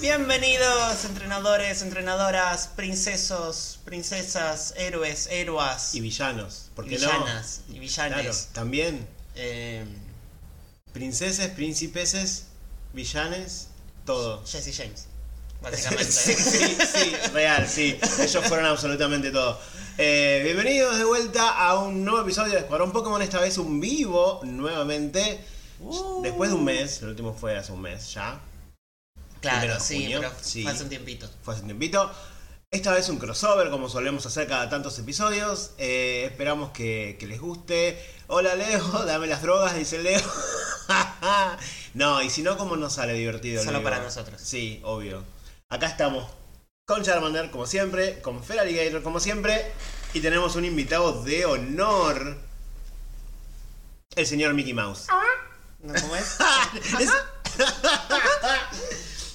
Bienvenidos, entrenadores, entrenadoras, princesos, princesas, héroes, héroas, Y villanos, porque villanas y villanes. Claro, también Eh, princeses, príncipeses, villanes, todo. Jesse James, básicamente. sí, sí, sí, real, sí. Ellos fueron absolutamente todo. Eh, bienvenidos de vuelta a un nuevo episodio de Escuadrón Pokémon, esta vez un vivo nuevamente. Uh. Después de un mes, el último fue hace un mes ya, claro, sí, junio, pero sí. fue hace un tiempito. fue hace un tiempito. Esta vez un crossover, como solemos hacer cada tantos episodios. Eh, esperamos que, que les guste. Hola Leo, dame las drogas, dice Leo. no, y si no, ¿cómo nos sale divertido? Solo Leo? para nosotros. Sí, obvio. Acá estamos con Charmander, como siempre, con Feraligator, como siempre, y tenemos un invitado de honor. El señor Mickey Mouse. ¿No, ¿Cómo es? Es-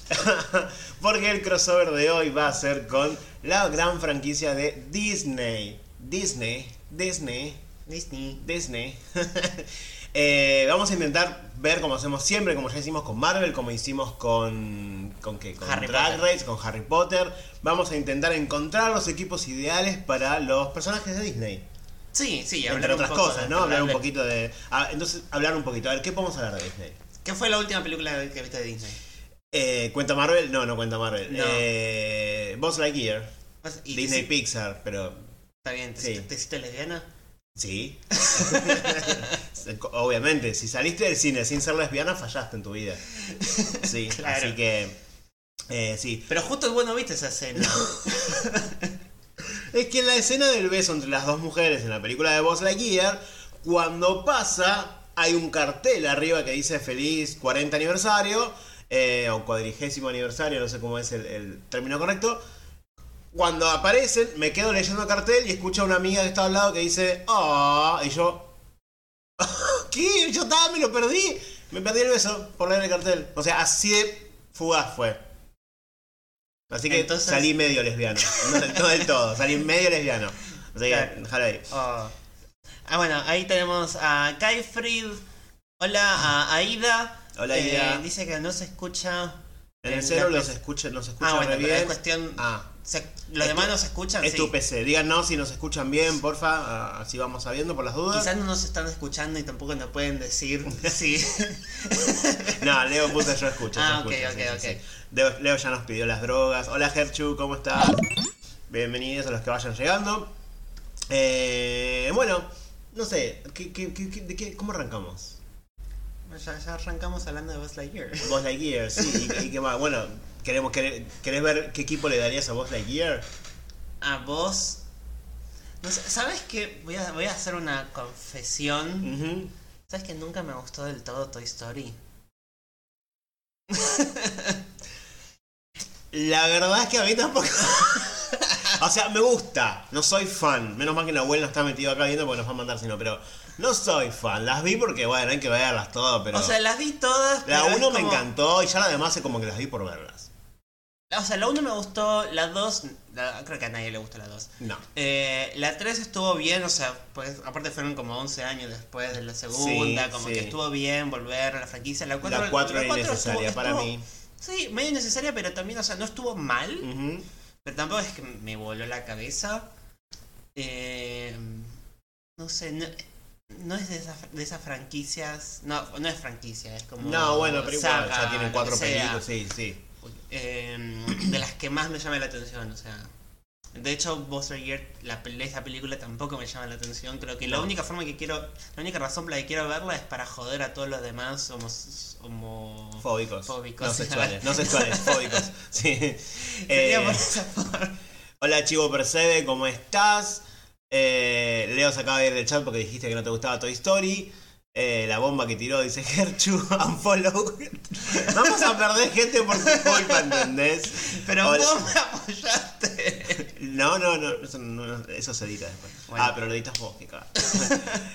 Porque el crossover de hoy va a ser con la gran franquicia de Disney. Disney, Disney, Disney. Disney. Eh, vamos a intentar ver como hacemos siempre, como ya hicimos con Marvel, como hicimos con, con, qué? con Harry Drag Potter. Race, con Harry Potter. Vamos a intentar encontrar los equipos ideales para los personajes de Disney. Sí, sí, hablar Entre un otras poco cosas, ¿no? Hablar un poquito de... ah, entonces, hablar un poquito. A ver, ¿qué podemos hablar de Disney? ¿Qué fue la última película que viste de Disney? Eh, ¿Cuenta Marvel? No, no cuenta Marvel. No. Eh, Buzz Lightyear. Y Disney Pixar, pero Está bien, ¿te, Sí. hiciste- te hiciste lesbiana? sí. Obviamente, si saliste del cine sin ser lesbiana, fallaste en tu vida. Sí, Claro. así que... eh, sí. Pero justo vos no viste esa escena. Es que en la escena del beso entre las dos mujeres en la película de Buzz Lightyear, cuando pasa, hay un cartel arriba que dice feliz 40 aniversario, eh, o cuadrigésimo aniversario, no sé cómo es el, el término correcto. Cuando aparecen, me quedo leyendo el cartel y escucho a una amiga que está al lado que dice, ah, y yo, ¿qué? Yo estaba, me lo perdí. Me perdí el beso por leer el cartel. O sea, así de fugaz fue. Así que Entonces- salí medio lesbiano. No, del- no del todo, salí medio lesbiano. Que, Claro. déjalo ahí. Oh. Ah, bueno, ahí tenemos a Kaifrid. Hola a Aida. Hola, Eh, dice que no se escucha. En el cero los escucha, nos escucha Ah, bueno, re pero bien. es cuestión. Ah, se- los demás tu- no se escuchan. es sí. tu PC. Díganos si nos escuchan bien, porfa. ah, Así vamos sabiendo por las dudas. Quizás no nos están escuchando y tampoco nos pueden decir si. No, Leo puso yo escucho. Ah, ok, ok, sí, ok. sí. Leo, Leo ya nos pidió las drogas. Hola Gerchu, ¿cómo estás? Bienvenidos a los que vayan llegando. Eh, bueno, no sé, ¿qué, qué- qué- qué- de qué- ¿cómo arrancamos? Ya, ya arrancamos hablando de Buzz Lightyear. Buzz Lightyear, sí, y, y qué más. Bueno, queremos, querés, querés ver qué equipo le darías a Buzz Lightyear? A vos. No sé, ¿Sabes qué? Voy a, voy a hacer una confesión. ¿Sabes que nunca me gustó del todo Toy Story? La verdad es que a mí tampoco. o sea, me gusta, no soy fan. Menos mal que Nahuel no está metido acá viendo porque nos va a mandar, sino, pero no soy fan. Las vi porque, bueno, hay que verlas todas, pero. O sea, las vi todas. la pero es 1 me como- encantó y ya la demás es como que las vi por verlas. O sea, la 1 me gustó, la 2. Creo que a nadie le gustó la 2. No. Eh, la 3 estuvo bien, o sea, pues aparte fueron como 11 años después de la segunda, Sí, como sí. que estuvo bien volver a la franquicia. La 4, la 4 era innecesaria para mí. Sí, medio innecesaria, pero también, o sea, no estuvo mal, Ujú. pero tampoco es que me voló la cabeza. Eh, no sé, no, no es de, esas de esas franquicias, no, no es franquicia, es como... No, bueno, pero igual, ya tienen cuatro películas, sí, sí. Eh, de las que más me llama la atención, o sea. De hecho, Buzz Lightyear, la, esa película tampoco me llama la atención. Creo que la única forma que quiero, la única razón por la que quiero verla es para joder a todos los demás homos, homo... Fóbicos. Fóbicos. No sexuales, no sexuales, fóbicos. Sí. Eh, por esa forma. Hola Chivo Percebe, ¿cómo estás? Eh, Leo se acaba de ir del chat porque dijiste que no te gustaba Toy Story. Eh, la bomba que tiró dice Gerchu, unfollow. Vamos a perder gente por tu culpa, ¿entendés? Pero Hola- vos me apoyaste. No, no, no, eso, no- eso se edita después. Bueno. Ah, pero lo editas vos, cagada.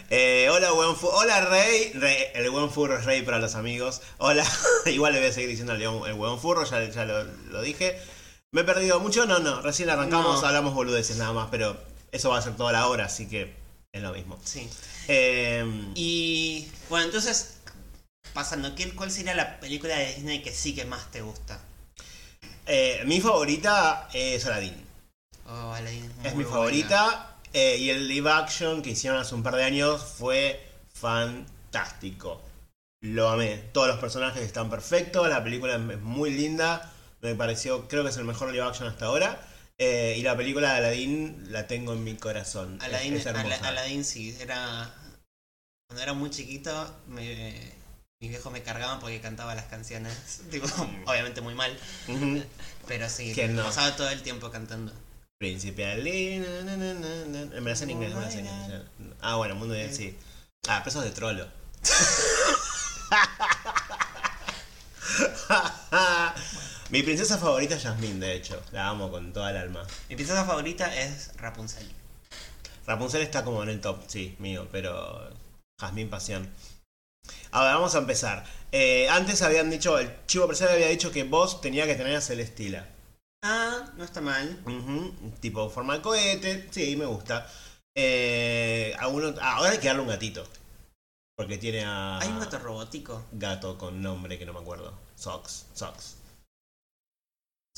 eh, hola, buen fu Hola, Rey. Rey. El buen furro es Rey para los amigos. Hola. Igual le voy a seguir diciendo al león el buen furro, ya, ya lo, lo dije. ¿Me he perdido mucho? No, no. Recién arrancamos, No. hablamos boludeces nada más, pero eso va a ser toda la hora, así que es lo mismo. Sí. Eh, Y bueno, entonces, pasando, ¿qué, ¿cuál sería la película de Disney que sí que más te gusta? Eh, mi favorita es Aladdin. Oh, Aladdin es, Es muy mi favorita. eh, y el live action que hicieron hace un par de años fue fantástico. Lo amé. Todos los personajes están perfectos. La película es muy linda. Me pareció, creo que es el mejor live action hasta ahora. Eh, y la película de Aladdin la tengo en mi corazón. Aladdin, es, Aladdin sí, era. Cuando era muy chiquito, me- mis viejos me cargaban porque cantaba las canciones. Obviamente muy mal, pero sí, ¿Quién no? pasaba todo el tiempo cantando. Príncipe Ali. na, na. Me la en inglés, me la en inglés. Ah, bueno, Mundo de sí. Ah, pesos de trolo. Mi princesa favorita es Jasmine, de hecho. La amo con toda el alma. Mi princesa favorita es Rapunzel. Rapunzel está como en el top, sí, mío, pero Jasmine Pasión. Ahora vamos a empezar. Eh, antes habían dicho, el chivo presente había dicho que vos tenía que tener a Celestila. Ah, no está mal. Ujú, Tipo forma de cohete, sí, me gusta. Eh, a uno- ah, ahora hay que darle un gatito. Porque tiene a. Hay un gato robótico. gato con nombre que no me acuerdo. Sox, Sox.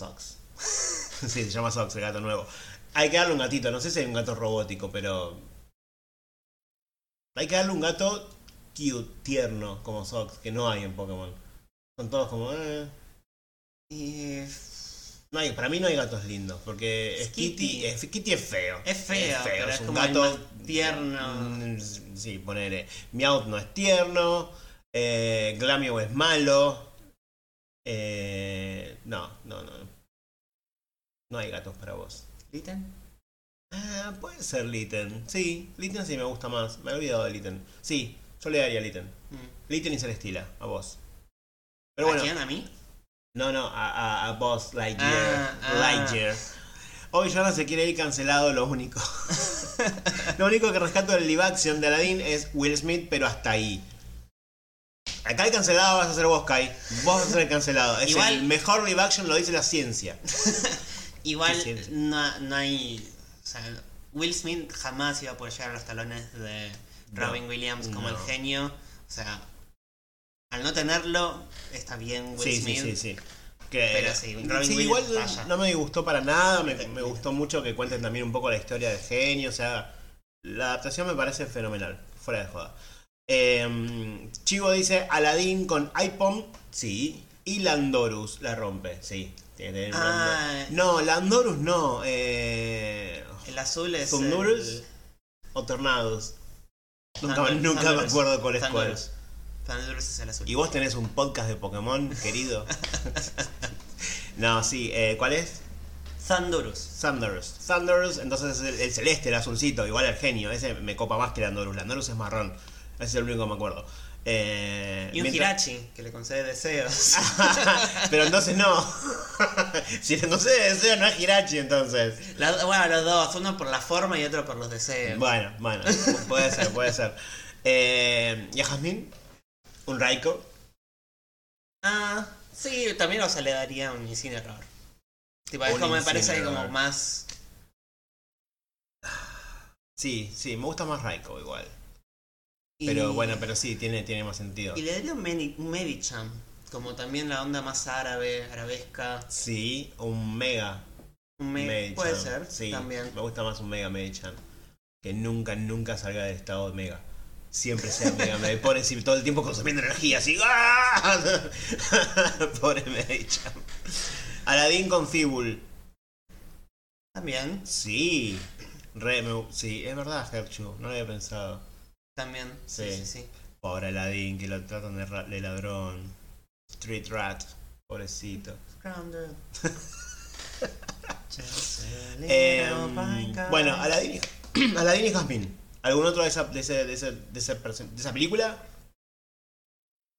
Sox. sí, se llama Sox, el gato nuevo. Hay que darle un gatito, no sé si hay un gato robótico, pero. Hay que darle un gato cute, tierno, como Sox, que no hay en Pokémon. Son todos como. eh. Y No hay, para mí no hay gatos lindos, porque Skitty. Skitty, es, Skitty es feo. Es feo, pero es un como gato tierno. Mm, Sí, ponele. Meowth no es tierno. Eh, Glameow es malo. Eh, no, no, no. No hay gatos para vos. ¿Litten? Ah, puede ser Litten. Sí, Litten sí me gusta más. Me he olvidado de Litten. Sí, yo le daría Litten. Mm. Litten y Celestila, a vos. Pero ¿A bueno, quién? ¿A mí? no, no, a, a, a vos, Lightyear. Ah, ah. Lightyear. Hoy no se quiere ir cancelado, lo único. lo único que rescato del live action de Aladdin es Will Smith, pero hasta ahí. Acá el cancelado vas a ser vos, Kai. Vos vas a ser el cancelado. Es Igual- el mejor live action, lo dice la ciencia. Igual no, no hay. O sea, Will Smith jamás iba a poder llegar a los talones de No, Robin Williams como no. el genio. O sea, al no tenerlo, está bien Will Sí, sí, Smith. sí, sí. Que, Pero sí, Robin Williams igual falla. no me disgustó para nada. Me, me gustó mucho que cuenten también un poco la historia de genio. O sea, la adaptación me parece fenomenal. Fuera de joda. Eh, Chivo dice Aladdin con iPhone, sí. Y Landorus la rompe, sí. Tiene que tener un Ah. No, Landorus no. Eh, El azul es. Thundurus. el- o Tornados. Nunca, nunca me Thundurus. acuerdo cuál es cuál. Thundurus. Thundurus es el azul. ¿Y vos tenés un podcast de Pokémon, querido? no, sí. eh, ¿Cuál es? Thundurus. Thunderous. Thunderous, entonces es el, el celeste, el azulcito, igual el genio. Ese me copa más que Landorus. Landorus es marrón. Ese es el único que me acuerdo. Eh, Y un mientras- Hirachi, que le concede deseos. Pero entonces no. si le concede deseo, no es Hirachi, entonces. La- bueno, los dos, uno por la forma y otro por los deseos. Bueno, bueno, pu- puede ser, puede ser. Eh, ¿Y a Jasmine? ¿Un Raiko? Ah, sí, también o sea, le daría un Incineroar. Tipo, es como me parece que como más. Sí, sí, me gusta más Raiko igual. Y- Pero bueno, pero sí, tiene, tiene más sentido. Y le daría un, Medi- un Medicham. Como también la onda más árabe, arabesca. Sí, un Mega Un me- puede ser, Sí, también. me gusta más un Mega Medichan. Que nunca, nunca salga del estado de Mega. Siempre sea Mega Me si todo el tiempo consumiendo energía, así. ¡ah! Pobre Medichan. Aladdin con Fibul. También, Sí. Re, me- sí, es verdad, Herchu. No lo había pensado. También. Sí, Sí. sí, sí. Pobre Aladdin, que lo tratan de, ra- de ladrón. Street Rat. Pobrecito. Cone. bueno, Aladdin y, Aladdin y Jasmine. ¿Algún otro de esa, de ese- de ese- de ese de esa película?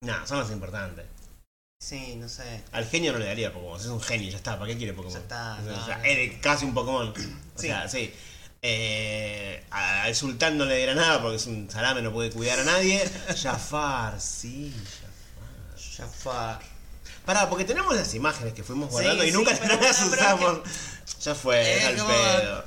Nah, son los importantes. Sí, no sé. Al genio no le daría Pokémon, es un genio, ya está, ¿para qué quiere Pokémon? Ya está, O sea, no, o sea, no. es casi un Pokémon. O Sí. sea, sí. Eh, a- al sultán no le diera nada porque es un salame, no puede cuidar a nadie. Jafar, sí, Jafar. Jafar. Pará, porque tenemos las imágenes que fuimos Sí, guardando y sí, nunca pero las pero usamos. Ya fue, Eh, al como- pedo.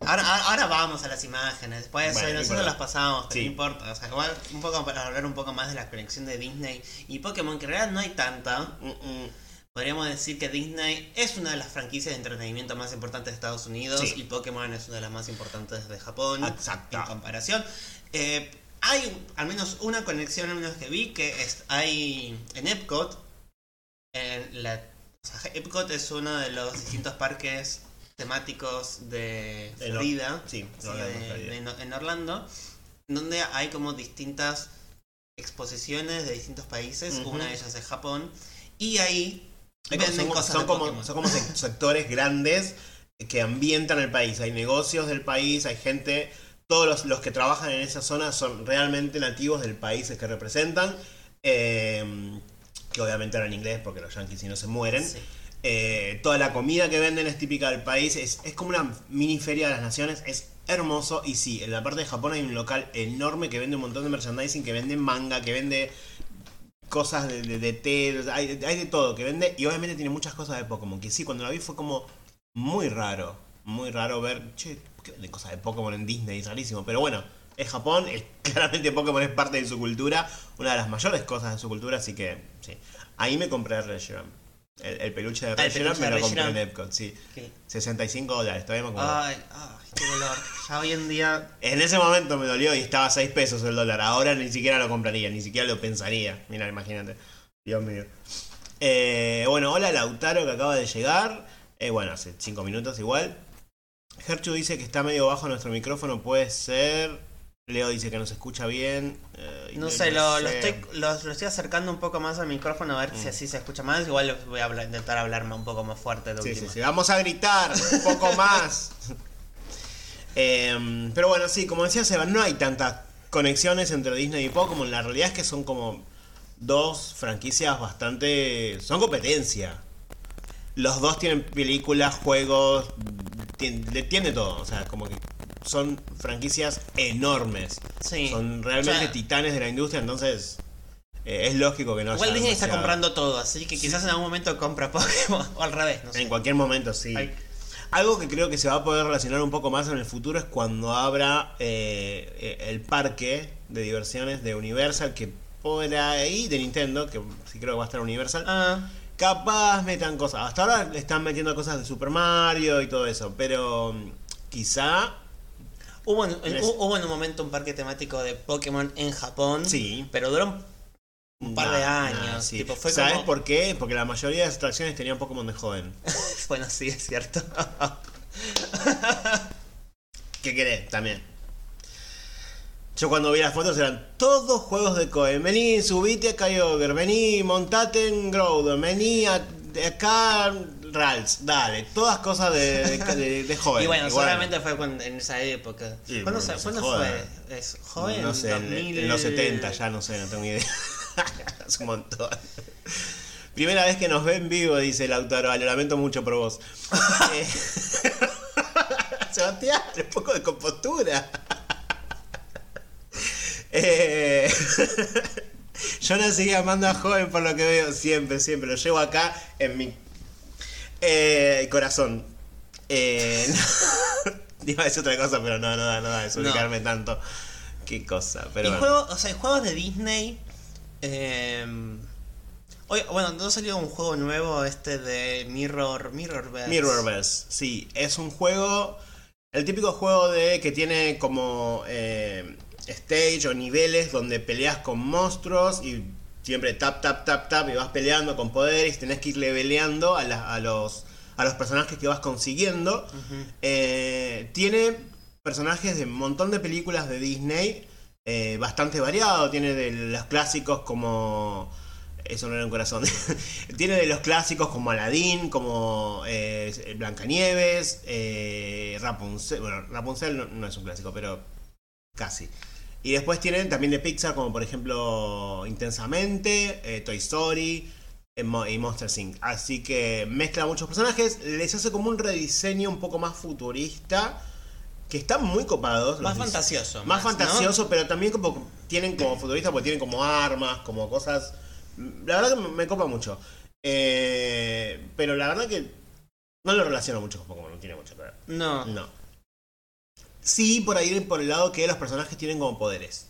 Ahora, ahora, ahora vamos a las imágenes. Después Bueno, no nosotros importa. las pasamos, pero Sí. no importa. O sea, igual un poco para hablar un poco más de la conexión de Disney y Pokémon, que en realidad no hay tanta. Mm, mm. Podríamos decir que Disney es una de las franquicias de entretenimiento más importantes de Estados Unidos Sí. y Pokémon es una de las más importantes de Japón Exacto. en comparación. Eh, hay al menos una conexión al menos que vi que es, hay en Epcot. En la, o sea, Epcot es uno de los distintos parques temáticos de Florida. sí, sí, en Orlando, donde hay como distintas exposiciones de distintos países. Una de ellas es Japón. Y ahí Hay son, cosas son de como, son como sec- sectores grandes que ambientan el país. Hay negocios del país, hay gente. Todos los, los que trabajan en esa zona son realmente nativos del país que representan. eh, que obviamente hablan inglés porque los yankees si no se mueren. Sí. Eh, toda la comida que venden es típica del país. Es, es como una mini feria de las naciones. Es hermoso. Y sí, en la parte de Japón hay un local enorme que vende un montón de merchandising, que vende manga, que vende cosas de, de, de té, hay, de todo que vende. Y obviamente tiene muchas cosas de Pokémon. Que sí, cuando la vi fue como muy raro. Muy raro ver, che, ¿por qué venden cosas de Pokémon en Disney? Es rarísimo. Pero bueno, es Japón. claramente Pokémon es parte de su cultura. Una de las mayores cosas de su cultura. Así que, sí. Ahí me compré Reshiram. El, el peluche de Ah, peluche me lo compré en. Epcot, sí. Sí. 65 dólares, todavía me acuerdo. Ay, ay, qué dolor. Ya hoy en día. En ese momento me dolió y estaba a 6 pesos el dólar. Ahora ni siquiera lo compraría, ni siquiera lo pensaría. Mira, imagínate. Dios mío. Eh, bueno, hola Lautaro que acaba de llegar. Eh, bueno, hace 5 minutos igual. Gerchu dice que está medio bajo nuestro micrófono, puede ser. Leo dice que no se escucha bien. Eh, No sé, lo, estoy, lo, lo estoy acercando un poco más al micrófono a ver si así se escucha más. Igual voy a hablar- intentar hablarme un poco más fuerte de Sí, sí, sí. Vamos a gritar un poco más. Em, pero bueno, sí, como decía Seba, no hay tantas conexiones entre Disney y Pokémon. La realidad es que son como dos franquicias bastante... Son competencia. Los dos tienen películas, juegos, tien- le- tiene todo. O sea, como que son franquicias enormes. Sí. Son realmente O sea, titanes de la industria, entonces eh, es lógico que no Igual haya Disney está comprando todo, así que quizás en algún momento compra Pokémon. O al revés, no sé. En cualquier momento, sí. Ay. Algo que creo que se va a poder relacionar un poco más en el futuro es cuando abra eh, eh, el parque de diversiones de Universal, que por ahí, de Nintendo, que sí creo que va a estar Universal, Ah, capaz metan cosas. Hasta ahora le están metiendo cosas de Super Mario y todo eso, pero mm, quizá hubo, en, hubo en un momento un parque temático de Pokémon en Japón. Sí. Pero duró un, par de años. nah, sí. tipo, fue ¿Sabes como- por qué? Porque la mayoría de las atracciones tenían Pokémon de joven. bueno, sí, es cierto. ¿Qué querés? También. Yo cuando vi las fotos eran todos juegos de Cohen. Vení, subite a Kyogre, vení, montate en Groudon, vení a- acá Rals, dale, todas cosas de, de, de- de joven. y bueno, Y seguramente fue cuando- en esa época. Sí, ¿Cuándo, se- fue? ¿Es joven? No sé, en, 2000. en los 70 ya no sé, no tengo idea. es un montón. Primera vez que nos ven en vivo, dice el autor, lo lamento mucho por vos. Eh, Sebastián, un poco de compostura. Eh, Yo la seguí amando a joven por lo que veo, siempre, siempre. Lo llevo acá en mi eh, corazón. Eh, iba a decir otra cosa, pero no, no da, no da, es No. ubicarme tanto. Qué cosa, pero y bueno. juegos, o sea, juegos de Disney. eh, hoy, bueno, no salió un juego nuevo este de Mirror Mirrorverse. Mirrorverse, sí, es un juego, el típico juego de que tiene como eh, stage o niveles donde peleas con monstruos y siempre tap, tap, tap, tap y vas peleando con poderes, tenés que ir leveleando a, la- a los, a los personajes que vas consiguiendo. Eh, tiene personajes de un montón de películas de Disney, eh, bastante variado. Tiene de los clásicos como. Eso no era un corazón. tiene de los clásicos como Aladdin, como eh, Blancanieves, eh, Rapunzel. Bueno, Rapunzel no, no es un clásico, pero casi. Y después tienen también de Pixar, como por ejemplo Intensamente, eh, Toy Story eh, Mo- y Monster Inc. Así que mezcla muchos personajes, les hace como un rediseño un poco más futurista, que están muy copados. Más fantasioso. Más fantasioso, pero también como tienen como futurista, porque tienen como armas, como cosas. La verdad que me, me copa mucho. Eh, pero la verdad que no lo relaciono mucho con Pokémon, no tiene mucho que ver. No. No. Sí, por ahí por el lado que los personajes tienen como poderes.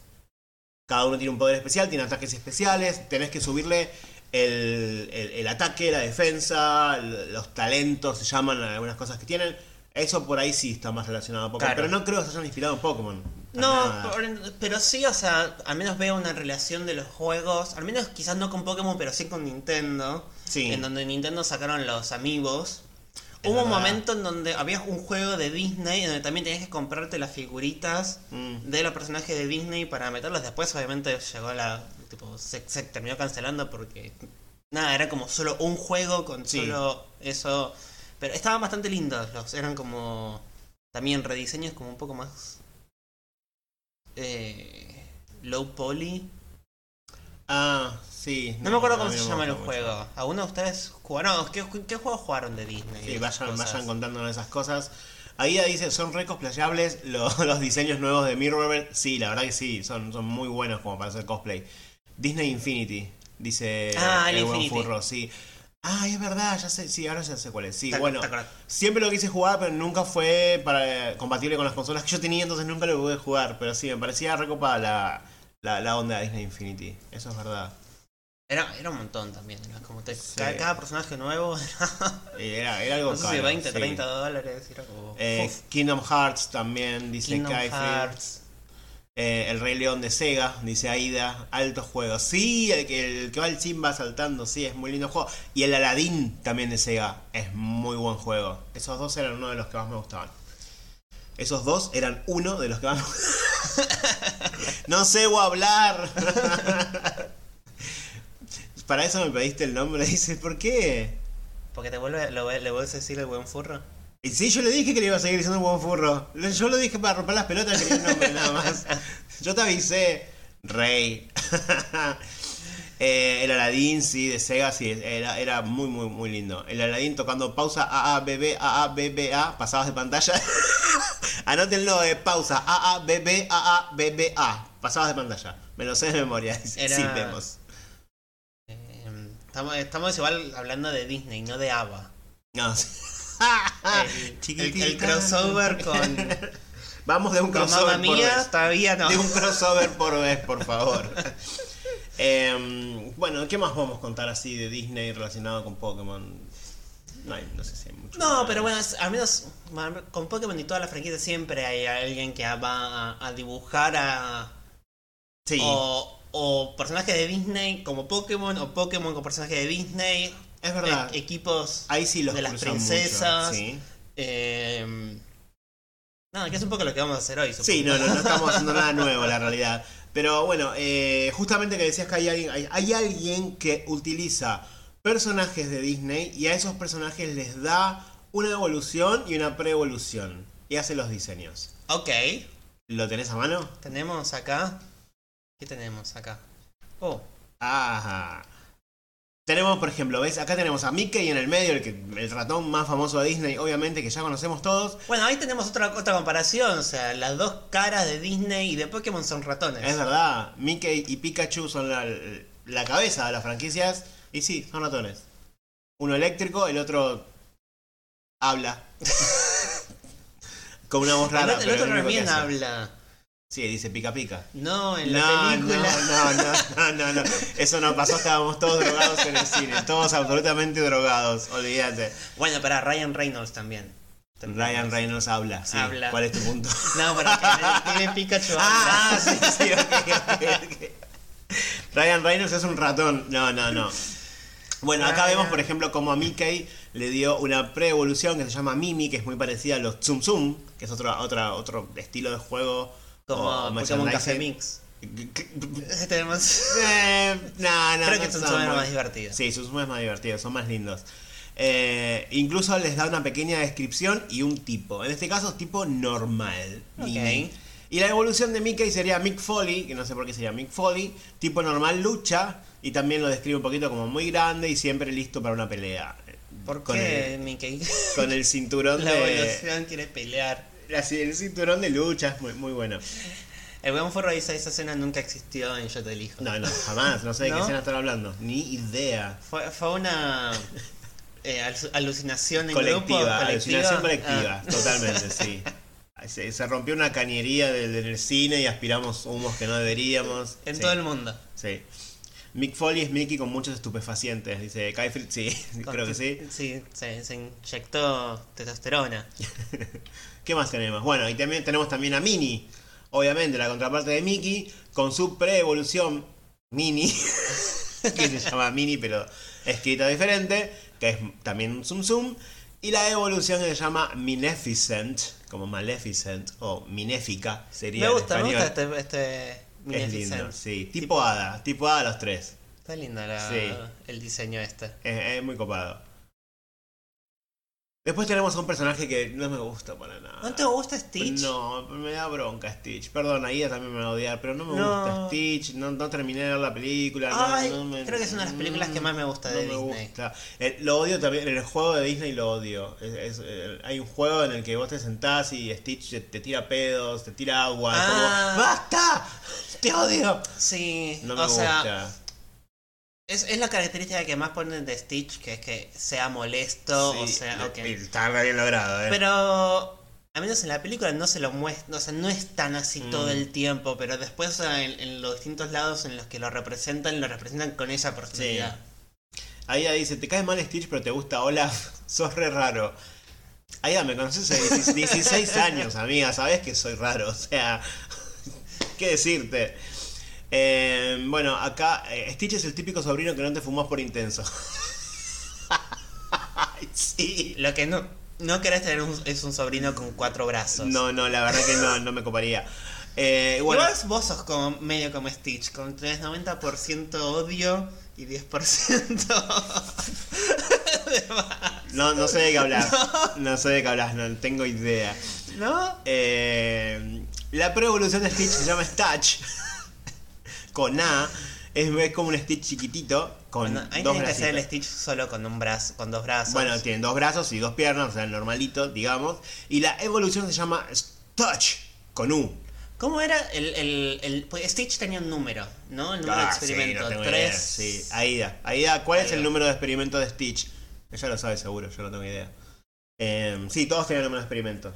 Cada uno tiene un poder especial, tiene ataques especiales, tenés que subirle el, el- el ataque, la defensa, los talentos, se llaman algunas cosas que tienen. Eso por ahí sí está más relacionado a Pokémon. Claro. Pero no creo que se hayan inspirado en Pokémon. No, por- pero sí, o sea, al menos veo una relación de los juegos, al menos quizás no con Pokémon, pero sí con Nintendo, Sí. en donde Nintendo sacaron los amigos. Hubo un momento en donde había un juego de Disney en donde también tenías que comprarte las figuritas Mm. de los personajes de Disney para meterlos. Después, obviamente, llegó la. Tipo, se, se terminó cancelando porque. Nada, era como solo un juego con Sí. solo eso. Pero estaban bastante lindos los. Eran como. También rediseños como un poco más. Eh, low poly. Ah, sí. No, me acuerdo cómo se no llama el mucho. juego. ¿Alguno de ustedes jugaron? ¿Qué, qué juegos jugaron de Disney? Sí, vayan, vayan contándonos esas cosas. Ahí dice, son recosplayables los, los diseños nuevos de Mirror. Sí, la verdad que sí, son, son muy buenos como para hacer cosplay. Disney Infinity, dice Ah, el el buen Infinity. furro, sí. Ah, es verdad, ya sé, sí, ahora ya sé cuál es. Sí, ¿Te- bueno, siempre lo quise jugar, pero nunca fue para, compatible con las consolas que yo tenía, entonces nunca lo pude jugar. Pero sí, me parecía recopada la, la, la onda de Disney Infinity, eso es verdad. Era, era un montón también. Era como te- Sí. cada, cada personaje nuevo era. Era, era algo No sé si caro, 20, sí. 30 dólares. Era como. Eh, Kingdom Hearts también, dice Kingdom. Hearts. Eh, el Rey León de Sega, dice Aida. Alto juego. Sí, el que, el que va el Simba saltando, sí, es muy lindo juego. Y el Aladdin también de Sega, es muy buen juego. Esos dos eran uno de los que más me gustaban. Esos dos eran uno de los que más me gustaban. no sé hablar. Para eso me pediste el nombre, dice, ¿por qué? Porque te vuelve, lo, le vuelves a decir el buen furro. Y sí, yo le dije que le iba a seguir diciendo buen furro. Yo lo dije para romper las pelotas, quería el nombre nada más. Yo te avisé, Rey. Eh, el Aladdin, sí, de Sega, sí, era, era muy, muy, muy lindo. El Aladdin tocando pausa, A, A, B, B, A, A, B, B, A, pasabas de pantalla. Anótenlo, eh, pausa, A, A, B, B, A, A, B, B, A, pasabas de pantalla. Me lo sé de memoria, Era- sí, vemos. Estamos, estamos igual hablando de Disney, no de ABBA. No, sí. El, el, el crossover con, Vamos de un crossover por vez. todavía no. De un crossover por vez, por favor. Em, bueno, ¿qué más podemos contar así de Disney relacionado con Pokémon? No, hay- no sé si hay mucho. No, más. pero bueno, es- al menos con Pokémon y toda la franquicia siempre hay alguien que va a, a dibujar a. Sí, O, o personajes de Disney como Pokémon, o Pokémon con personajes de Disney. es verdad. e- equipos. Ahí sí los de las princesas. sí. Eh, nada, que es un poco lo que vamos a hacer hoy. supongo. Sí, no, no, no estamos haciendo nada nuevo, la realidad. Pero bueno, eh, justamente que decías que hay alguien, hay, hay alguien que utiliza personajes de Disney y a esos personajes les da una evolución y una pre-evolución. Y hace los diseños. Ok, ¿Lo tenés a mano? tenemos acá. ¿Qué tenemos acá? Oh, Ajá. Tenemos, por ejemplo, ¿ves? Acá tenemos a Mickey en el medio, el, que, el ratón más famoso de Disney, obviamente, que ya conocemos todos. Bueno, ahí tenemos otra, otra comparación. O sea, las dos caras de Disney y de Pokémon son ratones. Es verdad, Mickey y Pikachu son la, la cabeza de las franquicias. Y sí, son ratones. Uno eléctrico, el otro habla. Con una voz el rara. otro, el otro también habla. Sí, dice pica pica. No, en la No, película. no, no, no, no, no, no. Eso no pasó, estábamos todos drogados en el cine. Todos absolutamente drogados, olvídate. Bueno, para Ryan Reynolds también. Ryan Reynolds habla, sí. Habla. ¿Cuál es tu punto? No, pero que tiene Pikachu. Ah, ah, habla. sí, sí, ok, ok, ok. Ryan Reynolds es un ratón. No, no, no. Bueno, acá vemos, por ejemplo, como a Mickey le dio una pre-evolución que se llama Mimi, que es muy parecida a los Tsum Tsum, que es otro, otra, otro estilo de juego. Como o Pokémon Café. Mix. Tenemos. Eh, no, no, Creo no que son son más muy- divertidos. Sí, sus es más divertidos, son más lindos. Eh, incluso les da una pequeña descripción y un tipo. En este caso, tipo normal. Ok. Mimi. Y la evolución de Mickey sería Mick Foley, que no sé por qué sería Mick Foley. Tipo normal lucha. Y también lo describe un poquito como muy grande y siempre listo para una pelea. ¿Por con qué el, Mickey? con el cinturón La de. evolución quiere pelear. Así, el cinturón de lucha es muy, muy bueno. El buen forro dice esa escena nunca existió en Yo te elijo. No, no, jamás. No sé de qué escena están hablando. Ni idea. Fue, fue una eh, al- alucinación en colectiva, grupo. colectiva. alucinación colectiva, Ah. totalmente, sí. Se, se rompió una cañería del, del cine y aspiramos humos que no deberíamos. en Sí, todo el mundo. Sí. Mick Foley es Mickey con muchos estupefacientes, dice Kyle Sí, creo que sí. Sí, se, se inyectó testosterona. ¿Qué más tenemos? Bueno, y también tenemos también a Minnie, obviamente la contraparte de Mickey, con su pre-evolución Mini, que se llama Mini pero escrita diferente, que es también un Zoom Zoom, y la evolución que se llama Mineficent, como Maleficent o Minéfica sería Me gusta, en me gusta este, este Es lindo, sí. Tipo hada, tipo hada los tres. Está lindo la- Sí. el diseño este. Es, es muy copado. Después tenemos a un personaje que no me gusta para nada. ¿No te gusta Stitch? No, me da bronca Stitch. Perdón, Aida también me va a odiar, pero no me No. gusta Stitch. No, no terminé de ver la película. Ay, no me- creo que es una de las películas que más me gusta de no me Disney. gusta. Eh, lo odio también. En el juego de Disney lo odio. Es- es, eh, hay un juego en el que vos te sentás y Stitch te, te tira pedos, te tira agua. es Ah. como, ¡Basta! ¡Te odio! Sí, No me o sea, gusta. Es, es la característica que más ponen de Stitch, que es que sea molesto, o Sí, sea, le- ok. Está bien logrado, eh. Pero al menos en la película no se lo muestra, o sea, no es tan así Mm. todo el tiempo, pero después en, en los distintos lados en los que lo representan, lo representan con esa personalidad. Aida dice, te cae mal Stitch pero te gusta Olaf, sos re raro. Aida, me conoces hace 16 16 años, amiga, sabes que soy raro, o sea, ¿qué decirte? Eh, bueno, acá eh, Stitch es el típico sobrino que no te fumás por intenso. Sí. Lo que no, no querés tener un- es un sobrino con cuatro brazos. No, no, la verdad que no, no me coparía. Eh, bueno, Igual vos sos como medio como Stitch, con tenés 90% odio y 10% de más. no, no sé de qué hablas. No sé de qué hablas, no tengo idea. ¿No? Eh, la pre-evolución de Stitch se llama Stitch. Con A. Es, es como un Stitch chiquitito. Con Bueno, ahí dos que hacer el. Stitch solo con un brazo, con dos brazos. Bueno, tienen dos brazos y dos piernas, o sea, normalito, digamos. Y la evolución se llama Stitch. Con U. ¿Cómo era el, el, el- pues Stitch tenía un número, ¿no? El número Ah, de sí, experimento. no tengo Tres. idea. Sí, Aida. Aida, ¿cuál es el número de experimento de Stitch? Ella lo sabe seguro, yo no tengo idea. Eh, sí, todos tienen el número de experimento.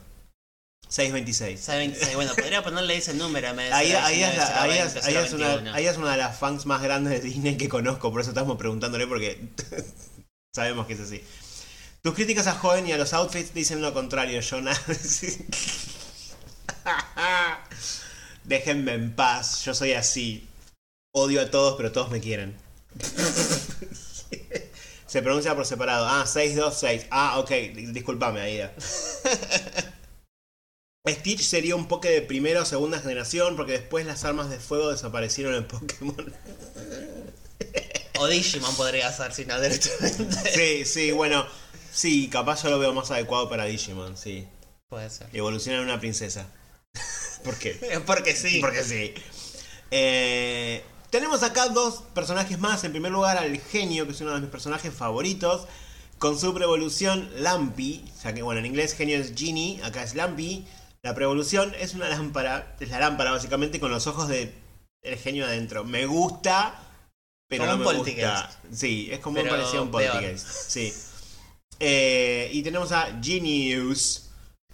626. Sabe 26. Bueno, podría ponerle ese número de Ahí, es, 19, la- ahí es- 020, ahí es una, 021. ahí es una de las fans más grandes de Disney que conozco, por eso estamos preguntándole porque sabemos que es así. Tus críticas a Joven y a los outfits dicen lo contrario, Jonah. Déjenme en paz, yo soy así. Odio a todos, pero todos me quieren. Se pronuncia por separado. Ah, 626. Ah, ok, di- discúlpame, Aida. Stitch sería un Poké de primera o segunda generación porque después las armas de fuego desaparecieron en Pokémon. O Digimon podría ser, si no directamente. Sí, sí, bueno. Sí, capaz yo lo veo más adecuado para Digimon, sí. Puede ser. Evoluciona en una princesa. ¿Por qué? Porque sí. Porque sí. Eh, tenemos acá dos personajes más. En primer lugar, al genio, que es uno de mis personajes favoritos. Con su preevolución Lampy. Ya que, bueno, en inglés genio es Genie, acá es Lampy. La preevolución es una lámpara. Es la lámpara, básicamente, con los ojos de el genio adentro. Me gusta, pero Como no un me gusta. Sí, es como Pero un peor. Poltergeist. Sí. Eh, y tenemos a Genius,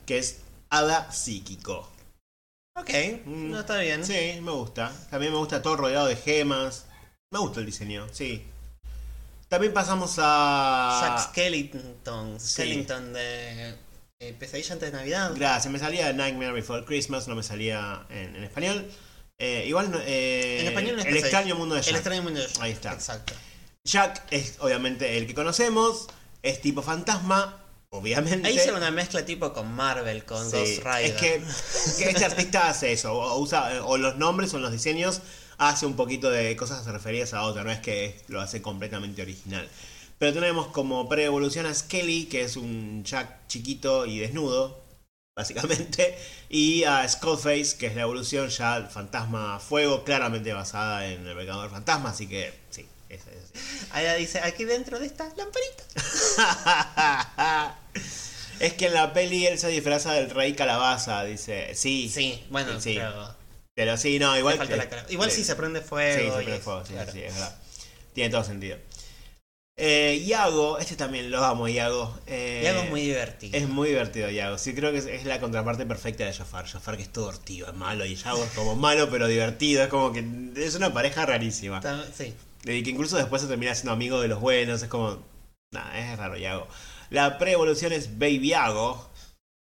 que es hada psíquico. Ok, Mm. no está bien. Sí, me gusta. También me gusta todo rodeado de gemas. Me gusta el diseño, sí. También pasamos a. Jack Skellington. Sí. Skellington de eh, Pesadilla antes de Navidad. Gracias, me salía Nightmare Before Christmas, no me salía en, en español. Eh, igual, no- eh, en español no es El Pesadilla. extraño mundo de Jack. El extraño mundo de Jack. Ahí está. Exacto. Jack es obviamente el que conocemos, es tipo fantasma, obviamente. Ahí hicieron una mezcla tipo con Marvel, con Sí, Ghost Rider. Es que, que este artista hace eso, o, usa o los nombres o los diseños hace un poquito de cosas referidas a otra, no es que lo hace completamente original. Pero tenemos como pre-evolución a Skelly, que es un Jack chiquito y desnudo, básicamente, y a Skullface, que es la evolución ya fantasma fuego, claramente basada en el Vengador Fantasma, así que sí, es, es- Ahí dice, aquí dentro de esta lamparita. es que en la peli él se disfraza del rey calabaza, dice. Sí, Sí, bueno, Sí. pero pero sí, no, igual. la. Igual sí sí se prende Sí, fuego. se y prende fuego, sí, claro. sí, es verdad. Tiene todo sentido. Eh, Iago, este también lo amo, Iago. Eh, Y algo muy divertido. Es muy divertido, Iago. Sí, creo que es, es la contraparte perfecta de Jafar. Jafar que es todo ortivo, es malo, y Iago es como malo pero divertido. Es como que es una pareja rarísima. Sí. Y que incluso después se termina siendo amigo de los buenos. Es como. Nada, es raro Yago. La pre-evolución es Baby Yago.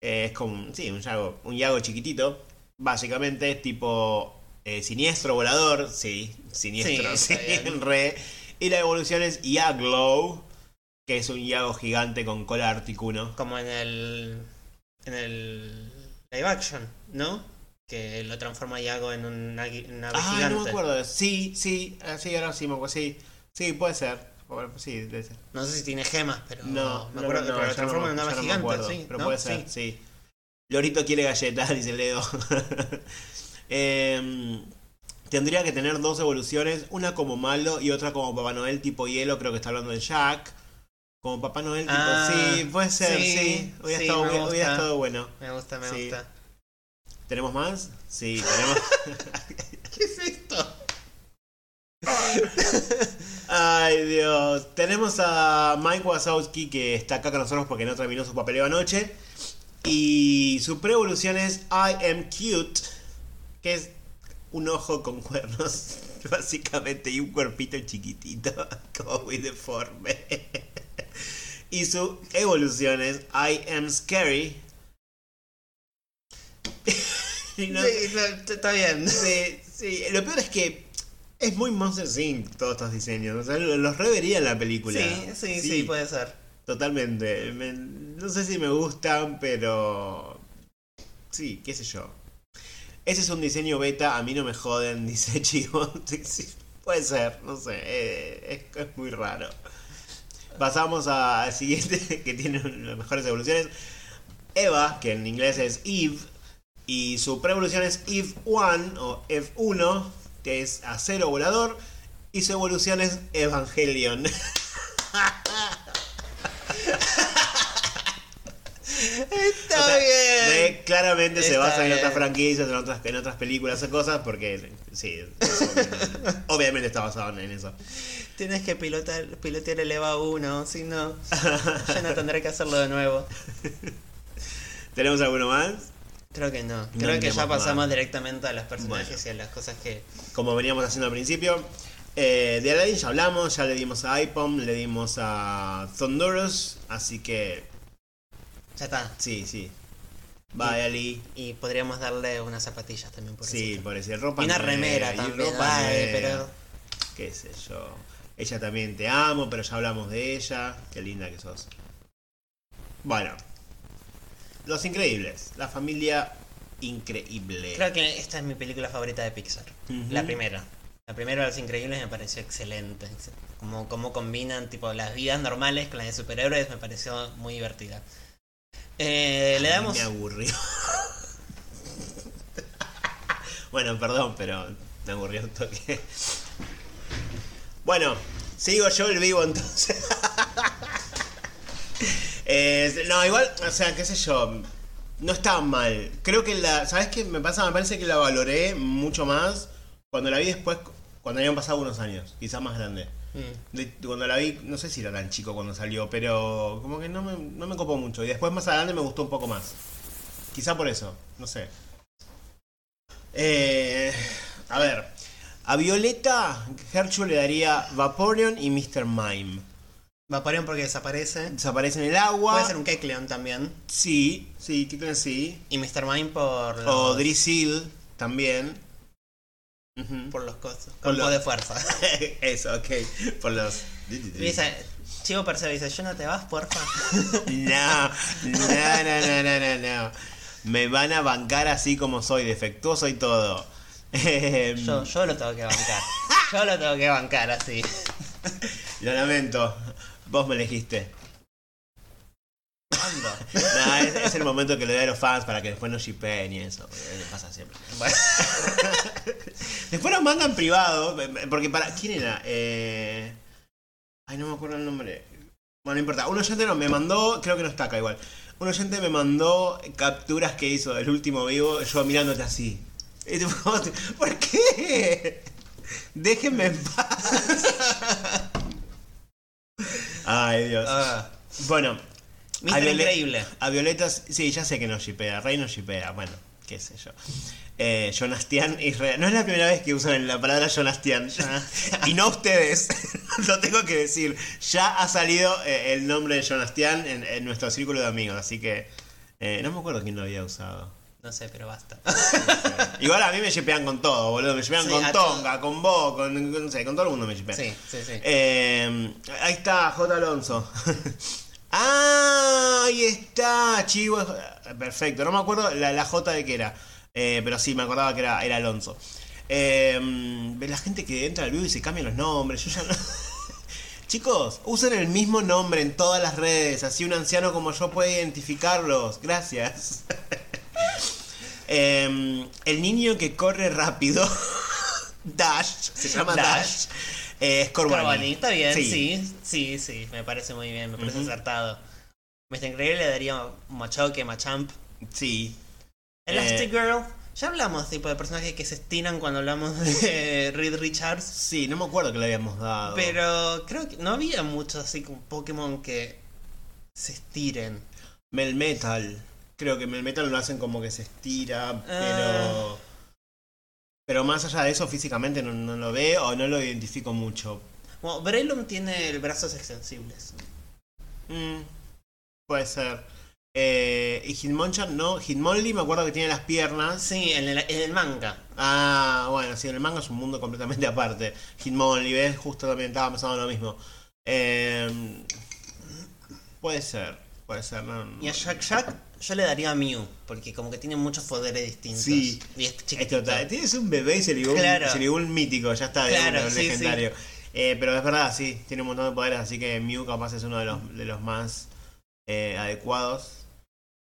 Eh, es como. Sí, un Yago, un Yago chiquitito. Básicamente es tipo. eh, siniestro volador. Sí, siniestro. Sí, Sí, re. Y la evolución es Yaglow. Que es un Yago gigante con cola articuno. Como en el. En el. Live action, ¿no? Que lo transforma Yago en una ave Ah, gigante. no me acuerdo. Sí, sí, ah, sí, ahora sí. Sí, sí, puede ser. Bueno, Sí, debe ser. No sé si tiene gemas, pero. No, me no, acuerdo, no, pero ya lo transforma no en ya ave no gigante, acuerdo, sí. Pero ¿no? puede ser, Sí. sí. Lorito quiere galletas, dice Leo. Em, tendría que tener dos evoluciones, una como malo y otra como Papá Noel tipo hielo, creo que está hablando de Jack. Como Papá Noel tipo... Ah, sí, puede ser, sí. sí, Hubiera, sí, estado, gusta. estado bueno. Me gusta, me Sí. gusta. ¿Tenemos más? Sí, tenemos... ¿Qué es esto? Ay, Dios. Tenemos a Mike Wazowski que está acá con nosotros porque no terminó su papeleo anoche. Y su pre-evolución es I am cute, que es un ojo con cuernos, básicamente, y un cuerpito chiquitito, como muy deforme. Y su evolución es I am scary. No- Sí, no, está bien. Sí, sí. Lo peor es que es muy Monster Inc. todos estos diseños. O sea, los revería en la película. Sí, sí, sí, puede ser. Totalmente. Me- no sé si me gustan, pero. Sí, qué sé yo. Ese es un diseño beta, a mí no me joden, dice Chivo. Puede ser, no sé. eh, es, muy raro. Pasamos al siguiente, que tiene las mejores evoluciones. Eva, que en inglés es Eve. Y su pre-evolución es Eve 1 o F1, que es acero volador. Y su evolución es Evangelion. Está O sea, bien. claramente se basa en bien. otras franquicias, en otras, en otras películas o cosas, porque sí, obviamente está basado en eso. Tienes que pilotar, pilotear el EVA 1, si no, ya no tendré que hacerlo de nuevo. ¿Tenemos alguno más? Creo que no. No Creo que ya pasamos más. directamente a los personajes Bueno. y a las cosas que. Como veníamos haciendo al principio. Eh, de Aladdin ya hablamos, ya le dimos a Ipom, le dimos a Thunderous, así que Ya está. sí, sí. Bye Ali. Y podríamos darle unas zapatillas también por Sí, por decir ropa Y una nueva, remera y también. ropa Ay, nueva. pero. qué sé yo. Ella también te amo, pero ya hablamos de ella. Qué linda que sos. Bueno. Los Increíbles. La familia increíble. Creo que esta es mi película favorita de Pixar. La primera. La primera de Los Increíbles me pareció excelente. Como, como combinan tipo las vidas normales con las de superhéroes me pareció muy divertida. Eh, le damos. Me aburrió. bueno, perdón, pero me aburrió un toque. Bueno, sigo yo el vivo entonces. Eh, no, igual, o sea, qué sé yo. No estaba mal. Creo que la. ¿Sabes qué me pasa? Me parece que la valoré mucho más cuando la vi después, cuando habían pasado unos años, quizás más grande. Mm. Cuando la vi, no sé si era tan chico cuando salió, pero como que no me, no me copó mucho. Y después más adelante me gustó un poco más. Quizá por eso, no sé. Eh, a ver, a Violeta, Herschel le daría Vaporeon y Mr. Mime. Vaporeon porque desaparece. Desaparece en el agua. Puede ser un Kecleon también. Sí, sí, ¿qué tal? Sí. Y Mr. Mime por los, O Drizzle también. Por los costos. Por los- de fuerza. Eso, ok. Por los. dice, Chivo Percebe dice, yo no te vas, porfa. No, no, no, no, no, no, no. Me van a bancar así como soy, defectuoso y todo. Em, Yo, yo lo tengo que bancar. Yo lo tengo que bancar así. Lo lamento. Vos me elegiste. Es, es el momento que le doy a los fans para que después no shippeen y eso. Pasa siempre. Bueno, Después nos mandan privado. Porque para. ¿Quién era? Eh... Ay, no me acuerdo el nombre. Bueno, no importa. Un oyente no, me mandó. Creo que no está acá igual. Un oyente me mandó capturas que hizo del último vivo. Yo mirándote así. Y tipo, ¿Por qué? Déjenme en paz. Ay, Dios. ah, Bueno, Mr. A Increíble. a Violetas. Sí, ya sé que no shipea. Rey no shipea. Bueno, qué sé yo. Eh, Jonastian Israel. No es la primera vez que usan la palabra Jonastian. y no ustedes. Lo tengo que decir. Ya ha salido eh, el nombre de Jonastian en, en nuestro círculo de amigos. Así que eh, no me acuerdo quién lo había usado. No sé, pero basta. Igual a mí me shipean con todo, boludo. Me shipean Sí, con Tonga, con vos, con, con- no sé, con todo el mundo me shipean. Sí, sí, sí. Eh, ahí está, J. Alonso. Ah, ahí está, Chivo. Perfecto, no me acuerdo la, la J de qué era. Eh, pero sí, me acordaba que era, era Alonso. Eh, la gente que entra al vivo y se cambian los nombres. Yo ya no. Chicos, usen el mismo nombre en todas las redes, así un anciano como yo puede identificarlos. Gracias. Eh, el niño que corre rápido, Dash, se llama Dash, Dash. Eh, es Corbani. Corbani, está bien, sí. sí, sí, me parece muy bien, me parece Ujú. acertado. Mr. Increíble le daría Machoque, Machamp. Sí. Elastic Eh. Girl, ya hablamos tipo de personajes que se estiran cuando hablamos de Reed Richards. Sí, no me acuerdo que le habíamos dado. Pero creo que no había muchos así como Pokémon que se estiren. Melmetal. Creo que Melmetal lo hacen como que se estira, Ah. pero. Pero más allá de eso, físicamente no, no lo veo o no lo identifico mucho. Bueno, Breloom tiene brazos extensibles. Mm, puede ser. Eh, y Hitmonchan no. Hitmonlee me acuerdo que tiene las piernas. Sí, en el, en el manga. Ah, bueno, sí, en el manga es un mundo completamente aparte. Hitmonlee, ¿ves? Justo también estaba pensando lo mismo. Eh, puede ser, puede ser. No, no. Y a Jack Jack yo le daría a Mew, porque como que tiene muchos poderes distintos. Sí. Y es Es chiquitito. total. Tienes un bebé y se Claro. un, mítico, ya está, Claro, una, un sí, legendario. Eh, pero es verdad, sí, tiene un montón de poderes, así que Mew capaz es uno de los, de los más eh, adecuados.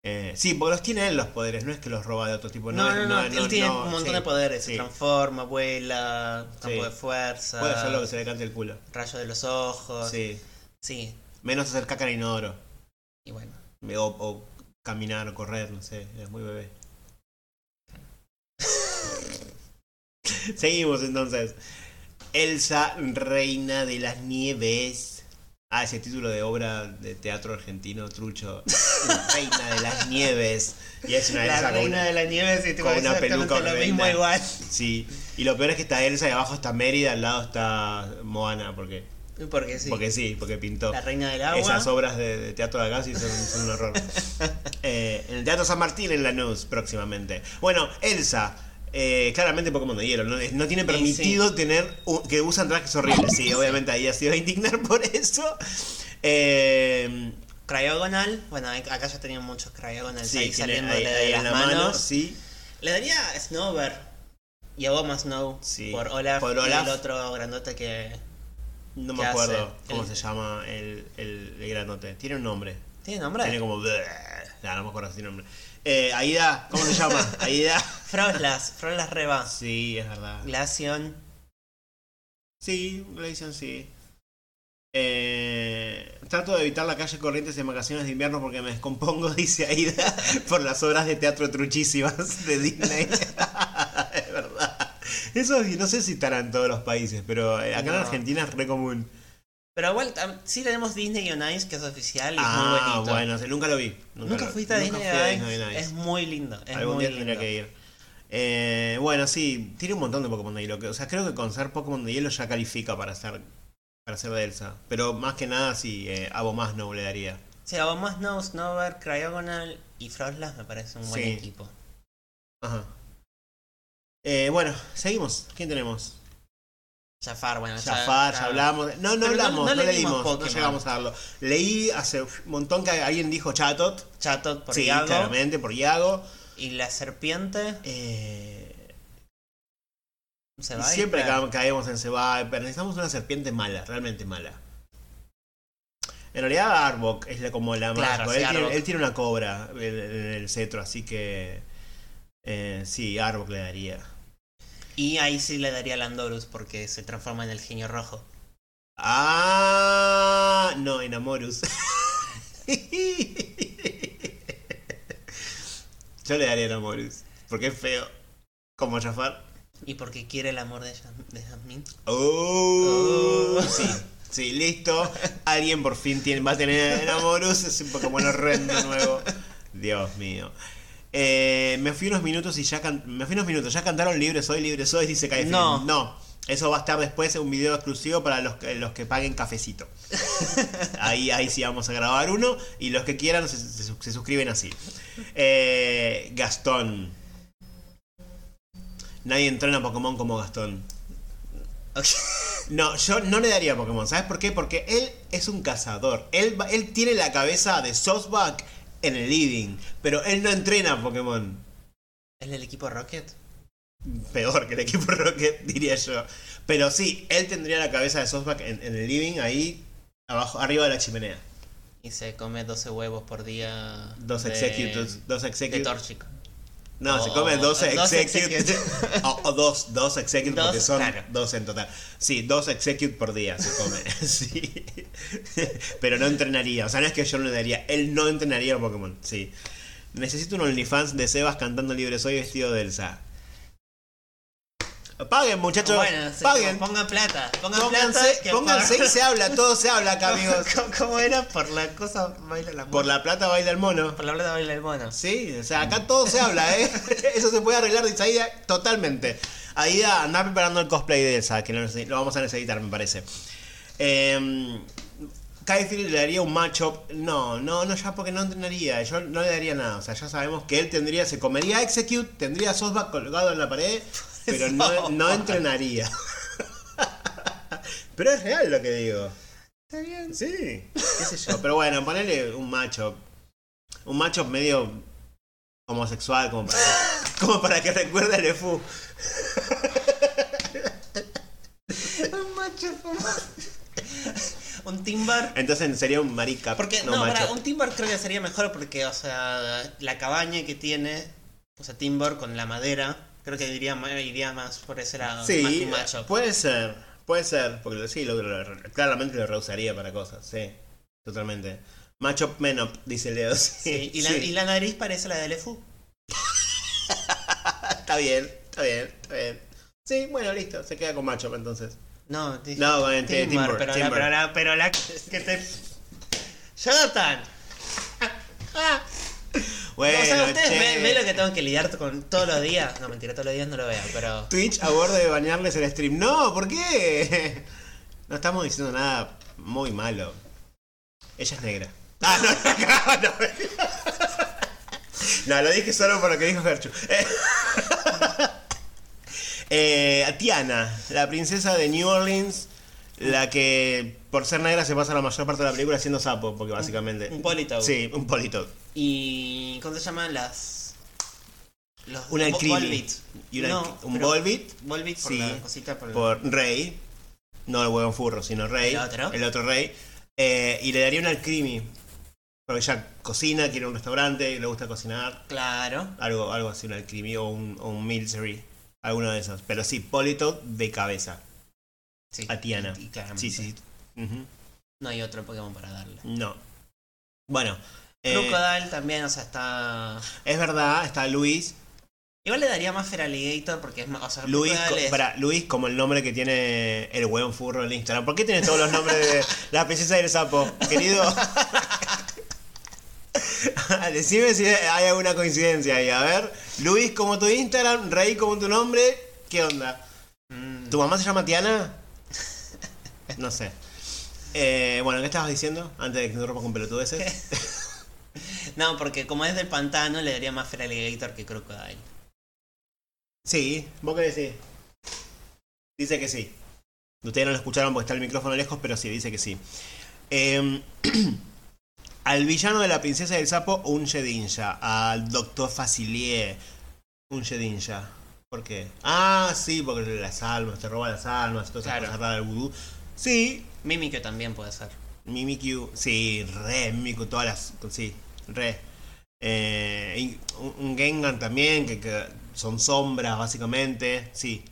Eh, sí, porque los tiene él los poderes, no es que los roba de otro tipo. No, no, no, es- él tiene no, un montón sí, de poderes. Se transforma, vuela, campo Sí. de fuerza, Puede hacer lo que se le cante el culo. rayo de los ojos. Sí. Sí, Menos hacer caca en inodoro. y bueno. O, o caminar o correr, no sé, es muy bebé. Seguimos entonces. Elsa, reina de las nieves. Ah, ese título de obra de teatro argentino trucho. reina de las nieves. Y es una La Elsa reina una- de la nieve, sí, tipo, con una peluca lo mismo igual. Sí. Y lo peor es que está Elsa y abajo está Mérida, al lado está Moana, porque, Porque sí. porque sí, porque pintó. La reina del agua. Esas obras de, de teatro de acá sí son, son un horror. Eh, en el Teatro San Martín en Lanús próximamente. Bueno, Elsa. eh, claramente Pokémon de hielo, no, no tiene Sí, permitido tener un- que usan trajes horribles. Sí, obviamente ahí se iba a indignar por eso. Eh, Cryogonal, bueno, acá ya tenían muchos Cryogonals sí, ahí ahí- de las la manos. mano, sí. Le daría a y a Goma Snow Sí, por Olaf, por y Olaf. el otro grandote que No ¿Qué me acuerdo hace? cómo El- se llama el, el, el granote. Tiene un nombre. tiene nombre. Tiene como. No, no me acuerdo si tiene nombre. Eh, Aida, ¿cómo se llama? Aida. Froslas, Froslas Reba, Sí, es verdad. Glaceon. Sí, Glaceon sí. Eh, trato de evitar la calle Corrientes en vacaciones de invierno porque me descompongo, dice Aida, por las obras de teatro truchísimas de Disney. Eso no sé si estará en todos los países, pero eh, acá en. Argentina es re común. Pero igual, sí tenemos Disney on Ice, que es oficial y es muy Ah, bonito. bueno, o sea, nunca lo vi. Nunca lo- fuiste a nunca Disney fui a on Disney Ice. on Ice. Es muy lindo. Es Algún muy día tendría que ir. Eh, bueno, sí, tiene un montón de Pokémon de hielo. O sea, creo que con ser Pokémon de hielo ya califica para ser, para ser de Elsa. Pero más que nada, sí, eh, Abo más no le daría. Sí, a más Snow, Snowber, Cryogonal y Froslas me parece un buen Sí. equipo. Ajá. Eh, bueno, seguimos. ¿Quién tenemos? Jafar, bueno, ya- Jafar, ya ya- hablamos. No, no Pero hablamos, no no, no Pokémon. llegamos a darlo. Leí hace un montón que alguien dijo Chatot. Chatot por sí, Yago. claramente, por Yago. Y la serpiente Eh, se y siempre ca- caemos en Seviper. Necesitamos una serpiente mala, realmente mala. En realidad Arbok es la- como la más. Claro, sí, él, tiene, Arbok. él tiene una cobra en, en el cetro, así que. Eh, sí, Arbok le daría. Y ahí sí le daría a Landorus porque se transforma en el genio rojo. Ah, no, Enamorus. Yo le daría Enamorus. Porque es feo. Como Jafar. Y porque quiere el amor de, Jasmine. Oh, Oh. Sí, sí, listo. Alguien por fin tiene, va a tener Enamorus. Es un Pokémon horrendo nuevo. Dios mío. Eh, me fui unos minutos y ya can- me fui unos minutos, ya cantaron Libre Soy, Libre Soy, dice Kai No. No, eso va a estar después en un video exclusivo para los que, los que paguen cafecito. ahí, ahí sí vamos a grabar uno y los que quieran se, se- se suscriben así. Eh, Gastón. Nadie entrena Pokémon como Gastón. No, yo no le daría Pokémon. ¿Sabes por qué? Porque él es un cazador. Él, él tiene la cabeza de Sosback en el living. Pero él no entrena Pokémon. ¿Es del equipo Rocket? Peor que el equipo Rocket, diría yo. Pero sí, él tendría la cabeza de Sosback en, en el living, ahí abajo, arriba de la chimenea. Y se come 12 huevos por día. Dos de-. Dos De executes. Torchic. No, se O- come 12 dos execute. o, o dos, dos execute Dos, porque son claro. dos en total. Sí, dos execute por día se come. sí. Pero no entrenaría. O sea, no es que yo no le daría. Él no entrenaría a Pokémon. Sí. Necesito un OnlyFans de Sebas cantando libre soy vestido de Elsa. Paguen, muchachos. Bueno, paguen. pongan plata. Pongan Pónganse, plata. que pónganse por- y se habla. Todo se habla acá, amigos. ¿Cómo, cómo era? Por la cosa baila la Por la plata baila el mono. Por la plata baila el mono. Sí, o sea, acá todo se habla, ¿eh? Eso se puede arreglar de Isaída totalmente. Aida, anda preparando el cosplay de Elsa, que lo, vamos a necesitar, me parece. Eh, Kyle le daría un matchup. No, no, no, ya porque no entrenaría. Yo no le daría nada. O sea, ya sabemos que él tendría, se comería Execute, tendría Sosback colgado en la pared, pero no, no entrenaría. Pero es real lo que digo. Está bien. Sí, qué sé yo. Pero bueno, ponele un macho. Un macho medio homosexual, como para, como para que recuerde al EFU. Un macho fumado. Un timbar. Entonces sería un marica. Porque, no, no, macho. para, un timbar creo que sería mejor porque, o sea, la cabaña que tiene, o sea, timber con la madera, creo que iría, iría más por ese lado. más que Sí, macho. puede ser. Puede ser. Porque sí, lo, lo- claramente lo rehusaría para cosas. Sí, totalmente. Macho menop, dice Leo. Sí, Sí, y, la, sí. y la nariz parece la del EFU. Está bien, está bien, está bien. Sí, bueno, listo. Se queda con macho entonces. No, dije No, con el t- timber, timber, pero, timber. La, pero, la, pero la que te... Jonathan, Bueno, o sea, ustedes ven, ven lo que tengo que lidiar con todos los días. No, mentira, todos los días no lo veo, pero... Twitch a bordo de bañarles el stream. No, ¿por qué? No estamos diciendo nada muy malo. Ella es negra. Ah, no, no, no. No, lo dije solo por lo que dijo Gerchu. Eh, eh, Tiana, la princesa de New Orleans, la que por ser negra se pasa la mayor parte de la película siendo sapo, porque básicamente... Un polito. Sí, un polito. Y... ¿Cómo se llaman las...? Los Un bo- alcrimi. Volbit. Y una- No, un Volbit Volbit por Sí, la cosita por, por Rey. No el huevón furro, sino Rey. ¿El otro? El otro Rey. Eh, y le daría un alcrimi. Porque ella cocina, quiere un restaurante, le gusta cocinar. Claro. Algo, algo así, un alcrimi o un, o un military. Alguno de esos. Pero sí, Polito de cabeza. Sí. A Tiana. Y- y. Sí, sí. No hay otro Pokémon para darle. No. Bueno. Eh, Crocodile también, o sea, está... es verdad, está Luis. Igual le daría más Feraligator porque es más... O sea, Luis, co- Crocodile es- para, Luis como el nombre que tiene el hueón furro en Instagram. ¿Por qué tienes todos los nombres de la princesa del sapo, querido? Decime si hay alguna coincidencia ahí. A ver, Luis como tu Instagram, Rey como tu nombre. ¿Qué onda? Mm, ¿Tu mamá se llama Tiana? No sé. Eh, bueno, ¿qué estabas diciendo? Antes de que te rompas con pelotudeces. No, porque como es del pantano, le daría más Feraligator que Crocodile. Sí, ¿vos qué decís? Dice que sí. Ustedes no lo escucharon porque está el micrófono lejos, pero sí, dice que sí. Eh, al villano de la princesa del sapo, un Shedinja. Al doctor Facilier, un Shedinja. ¿Por qué? Ah, sí, porque las almas, te roba las almas, todas esas Claro. cosas del vudú. Sí, Mimikyu también puede ser. Mimikyu, sí, re, Mimikyu, todas las. Sí, re. Eh, un, Gengar también, que, que son sombras básicamente, sí.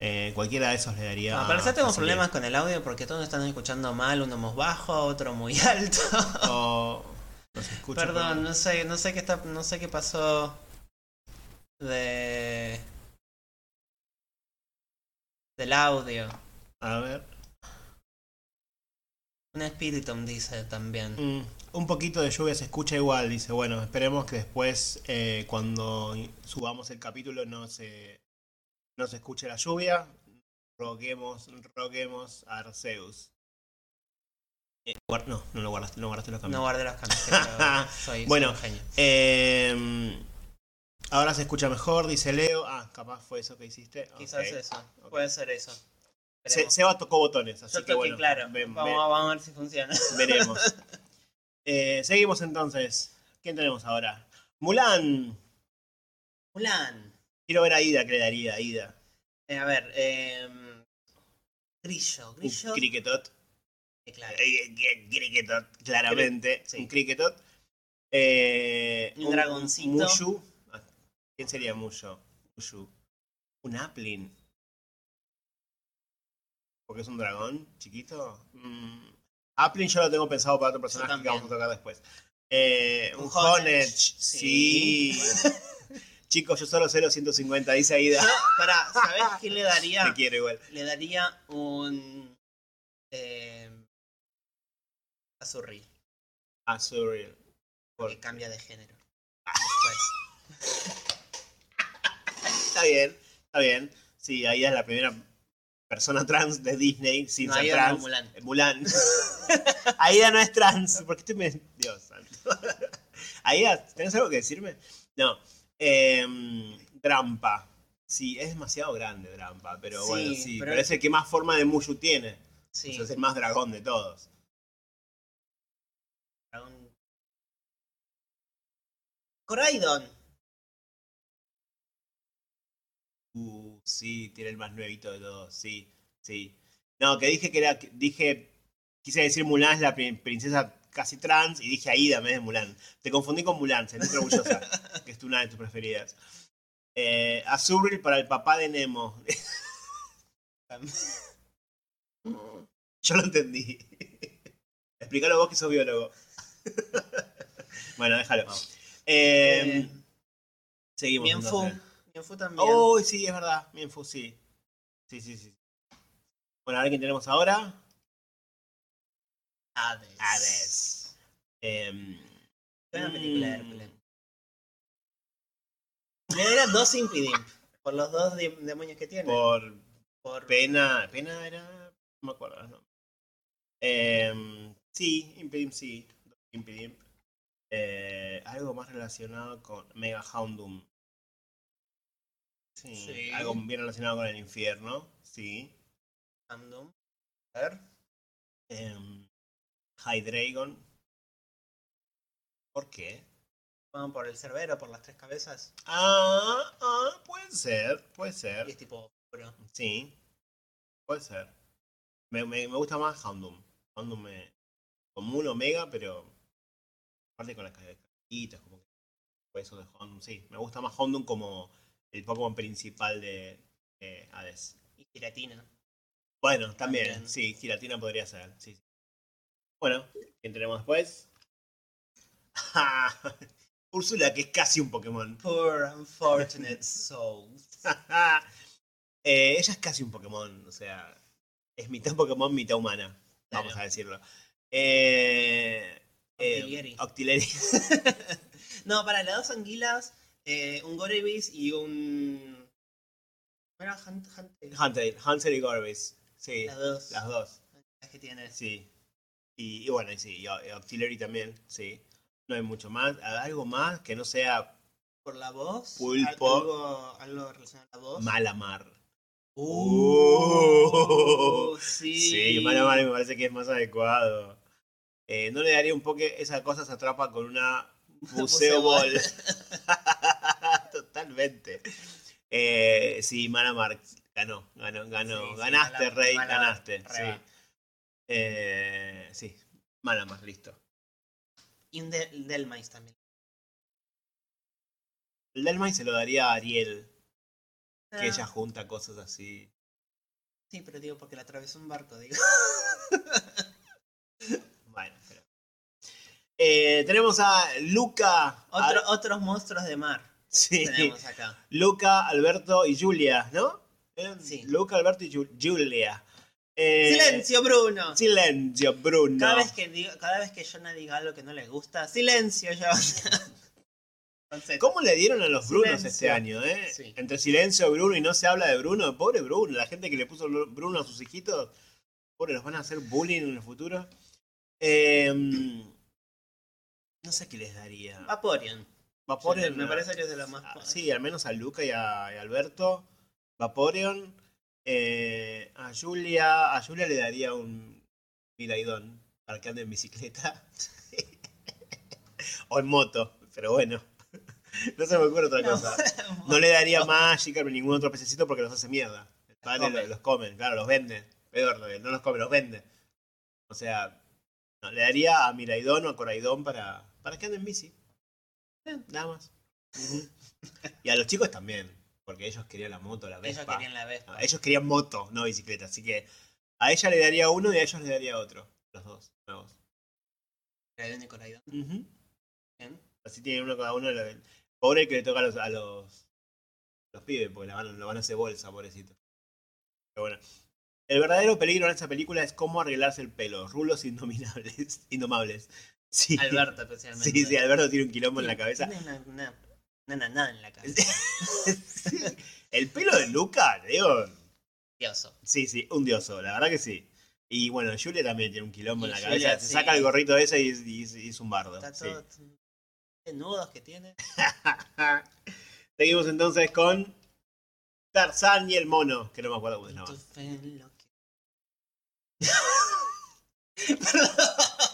Eh, cualquiera de esos le daría. Ya tenemos facilidad. problemas con el audio porque todos están escuchando mal, uno más bajo, otro muy alto. O- no se escucha, Perdón, pero- no sé, no sé qué está, no sé qué pasó de del audio. A ver. Un Spiritomb dice también. Mm, un poquito de lluvia se escucha igual, dice. Bueno, esperemos que después, eh, cuando subamos el capítulo, no se, no se escuche la lluvia. Roguemos, roguemos a Arceus. Eh, no, no lo guardaste, no guardaste los No caminos. guardé los cambios. pero soy, Bueno, soy un genio. Eh, ahora se escucha mejor, dice Leo. Ah, capaz fue eso que hiciste. Quizás Ok. eso. ok. Puede ser eso. Se-. Seba tocó botones, así Yo que toqué, bueno. claro. vamos, a ver si funciona. veremos. Eh, seguimos entonces. ¿Quién tenemos ahora? Mulan. Mulan. Quiero ver a Ida, que le daría a Ida. Eh, a ver, eh, Grillo. Un Grillo. cricketot. eh, claro. Eh, eh, cricketot, claramente. Sí. Un cricketot. Eh, Un dragoncito. Mushu. ¿Quién sería Mushu? Mushu. Un Applin. Porque es un dragón chiquito. Mm. Applin yo lo tengo pensado para otro personaje que vamos a tocar después. Eh, un Un Honech. Sí. Chicos, yo solo sé los 150, dice Aida. Yo, para, ¿sabes qué le daría? Te quiero igual. Le daría un. Eh, Azurril. Azuriel. Por- Que cambia de género. Ah. Después. Está bien, está bien. Sí, Aida es la primera persona trans de Disney sin No, ser Aida no, trans. Mulan. Eh, Mulan. Aida no es trans. ¿Por qué estoy me... Dios santo. Aida, ¿tenés algo que decirme? No. Em, Drampa. Sí, es demasiado grande Drampa, pero Sí, bueno, sí. pero- Pero es el que más forma de Mushu tiene. Sí. O sea, es el más dragón de todos. dragón. Coraidon. Uh, sí, tiene el más nuevito de todos, sí, sí. No, que dije que era, dije, quise decir Mulan es la prin- princesa casi trans y dije Aida en vez de Mulan. Te confundí con Mulan, sentí orgullosa, que es una de tus preferidas. Eh, Azuril para el papá de Nemo. Yo lo entendí. Explícalo vos que sos biólogo. bueno, déjalo. Eh, Eh, seguimos Mienfu. Mienfu también. Oh, sí, es verdad. Mienfu, sí. Sí, sí, sí. Bueno, a ver quién tenemos ahora. Hades. Hades. Em, Buena película de mm, Hércules. Le daría dos Impidimp. Por los dos de- demonios que tiene. Por Por- pena. ¿Pena era? No me acuerdo. los nombres. Em, sí, Impidim, sí. Impidim. Eh, algo más relacionado con Mega Houndum. Sí, Sí. Algo bien relacionado con el infierno. Sí. Random. A ver. Em, Hydreigon. ¿Por qué? Van por el cerbero, por las tres cabezas. Ah, ah, puede ser, puede Y ser. es tipo oscuro. Sí, puede ser. Me, me, me gusta más Houndum. Houndum me. Como un Omega, pero. Aparte con las cajitas, como que. Eso de Houndum, sí. Me gusta más Houndum como el Pokémon principal de, de Hades. Y giratina. Bueno, también, También. sí, Giratina podría ser, sí. Bueno, ¿quién tenemos después? Úrsula, que es casi un Pokémon. Poor unfortunate souls. Eh, ella es casi un Pokémon, o sea, es mitad Pokémon, mitad humana, vamos Claro. a decirlo. Eh, eh. Octillery. no, para las dos anguilas, eh, un Gorevis y un. ¿Cómo era Hunt, Hunt- Hansel, Hansel y Gorbis. Sí, Las dos. las dos, Las que tiene. sí. Y, y bueno, y sí, y O- y Octillery también, sí. No hay mucho más, algo más que no sea Por la voz. Pulpo. al- Algo, algo relacionado a la voz. Malamar. Uh, sí. Sí, Malamar me parece que es más adecuado. Eh, no le daría un poco esa cosa se atrapa con una buceo Buceo ball. Totalmente. Eh, sí, Malamar ganó, ganó, ganó. Sí, sí, ganaste, Rey, ganaste. Sí. Eh, sí, listo. Y un de- Delmais también. El Delmay se lo daría a Ariel, que Ah, ella junta cosas así. Sí, pero digo porque la atravesó un barco, digo. Bueno, pero. Eh, tenemos a Luca. Otro- Otros monstruos de mar sí. tenemos acá. Luca, Alberto y Julia, ¿no? Sí. Luca, Alberto y Ju- Julia. Eh, ¡Silencio, Bruno! Silencio, Bruno. Cada vez que digo, cada vez que Jonah diga algo que no le gusta, silencio Z. ¿Cómo le dieron a los Brunos este año, eh? Sí. Entre silencio, Bruno y no se habla de Bruno. Pobre Bruno, la gente que le puso Bruno a sus hijitos. Pobre, los van a hacer bullying en el futuro. Eh, no sé qué les daría. Vaporeon. Vaporeon. Me parece que es de lo más. Ah, Sí, al menos a Luca y a, y a Alberto. Vaporeon. Eh, a Julia. A Julia le daría un Miraidón para que ande en bicicleta. o en moto, pero bueno. No se me ocurre otra cosa. No le daría Magikarp ni ningún otro pececito porque los hace mierda. El padre come. los, los comen, claro, los vende. Peor, no los come, los vende. O sea, no, le daría a Miraidón o a Coraidón para, para que anden en bici. Nada más. Y a los chicos también, porque ellos querían la moto, la Ellos Vespa. querían la Vespa. Ah, ellos querían moto, no bicicleta. Así que a ella le daría uno y a ellos le daría otro. Los dos, nuevos. Raiden y. Bien. Así tienen uno cada uno. lo- Pobre que le toca a los, a los, los pibes, porque la van, lo van a hacer bolsa, pobrecito. Pero bueno. El verdadero peligro en esta película es cómo arreglarse el pelo. Rulos indominables. Indomables. Sí. Alberto, especialmente. Sí, sí, Alberto tiene un quilombo en la cabeza. Tiene una, una, una en la cabeza. Sí. El pelo de Luca, digo. Dioso. Sí, sí, un dioso, la verdad que sí. Y bueno, Julia también tiene un quilombo Y en la Julia, cabeza. Se sí. saca el gorrito ese y, y- y es un bardo. Está todo. ¿Qué nudos que tiene? Seguimos entonces con Tarzán y el mono, que no me acuerdo cómo se llama. Perdón.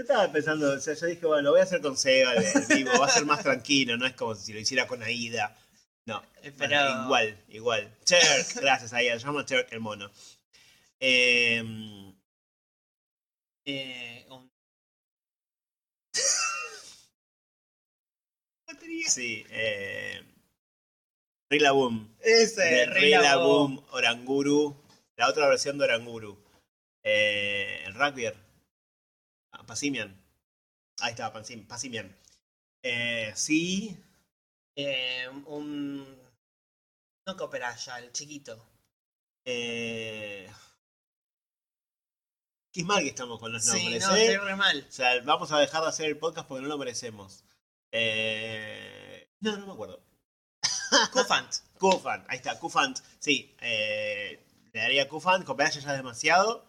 Yo estaba pensando, o sea, yo dije, bueno, lo voy a hacer con Sega el, vivo, va a ser más tranquilo, no es como si lo hiciera con Aida. No, Eh, Pero. igual, igual. Cherk, gracias Aida, se llama Cherk el mono. Eh, eh, un- sí, eh, Rillaboom. Ese, de Rillaboom. Rillaboom, Oranguru, la otra versión de Oranguru. Eh, el. Ah, Pasimian. Ahí está, Pasim- Pasimian. Eh, sí. Eh, un. No Cooperaya, el chiquito. Eh, qué mal que estamos con los Sí, nombres, no, ¿eh? re mal. O sea, vamos a dejar de hacer el podcast porque no lo merecemos. Eh, no, no me acuerdo. Kufant. Kufant, ahí está, Kufant. Sí, eh, le daría Kufant, Copperaya ya es demasiado.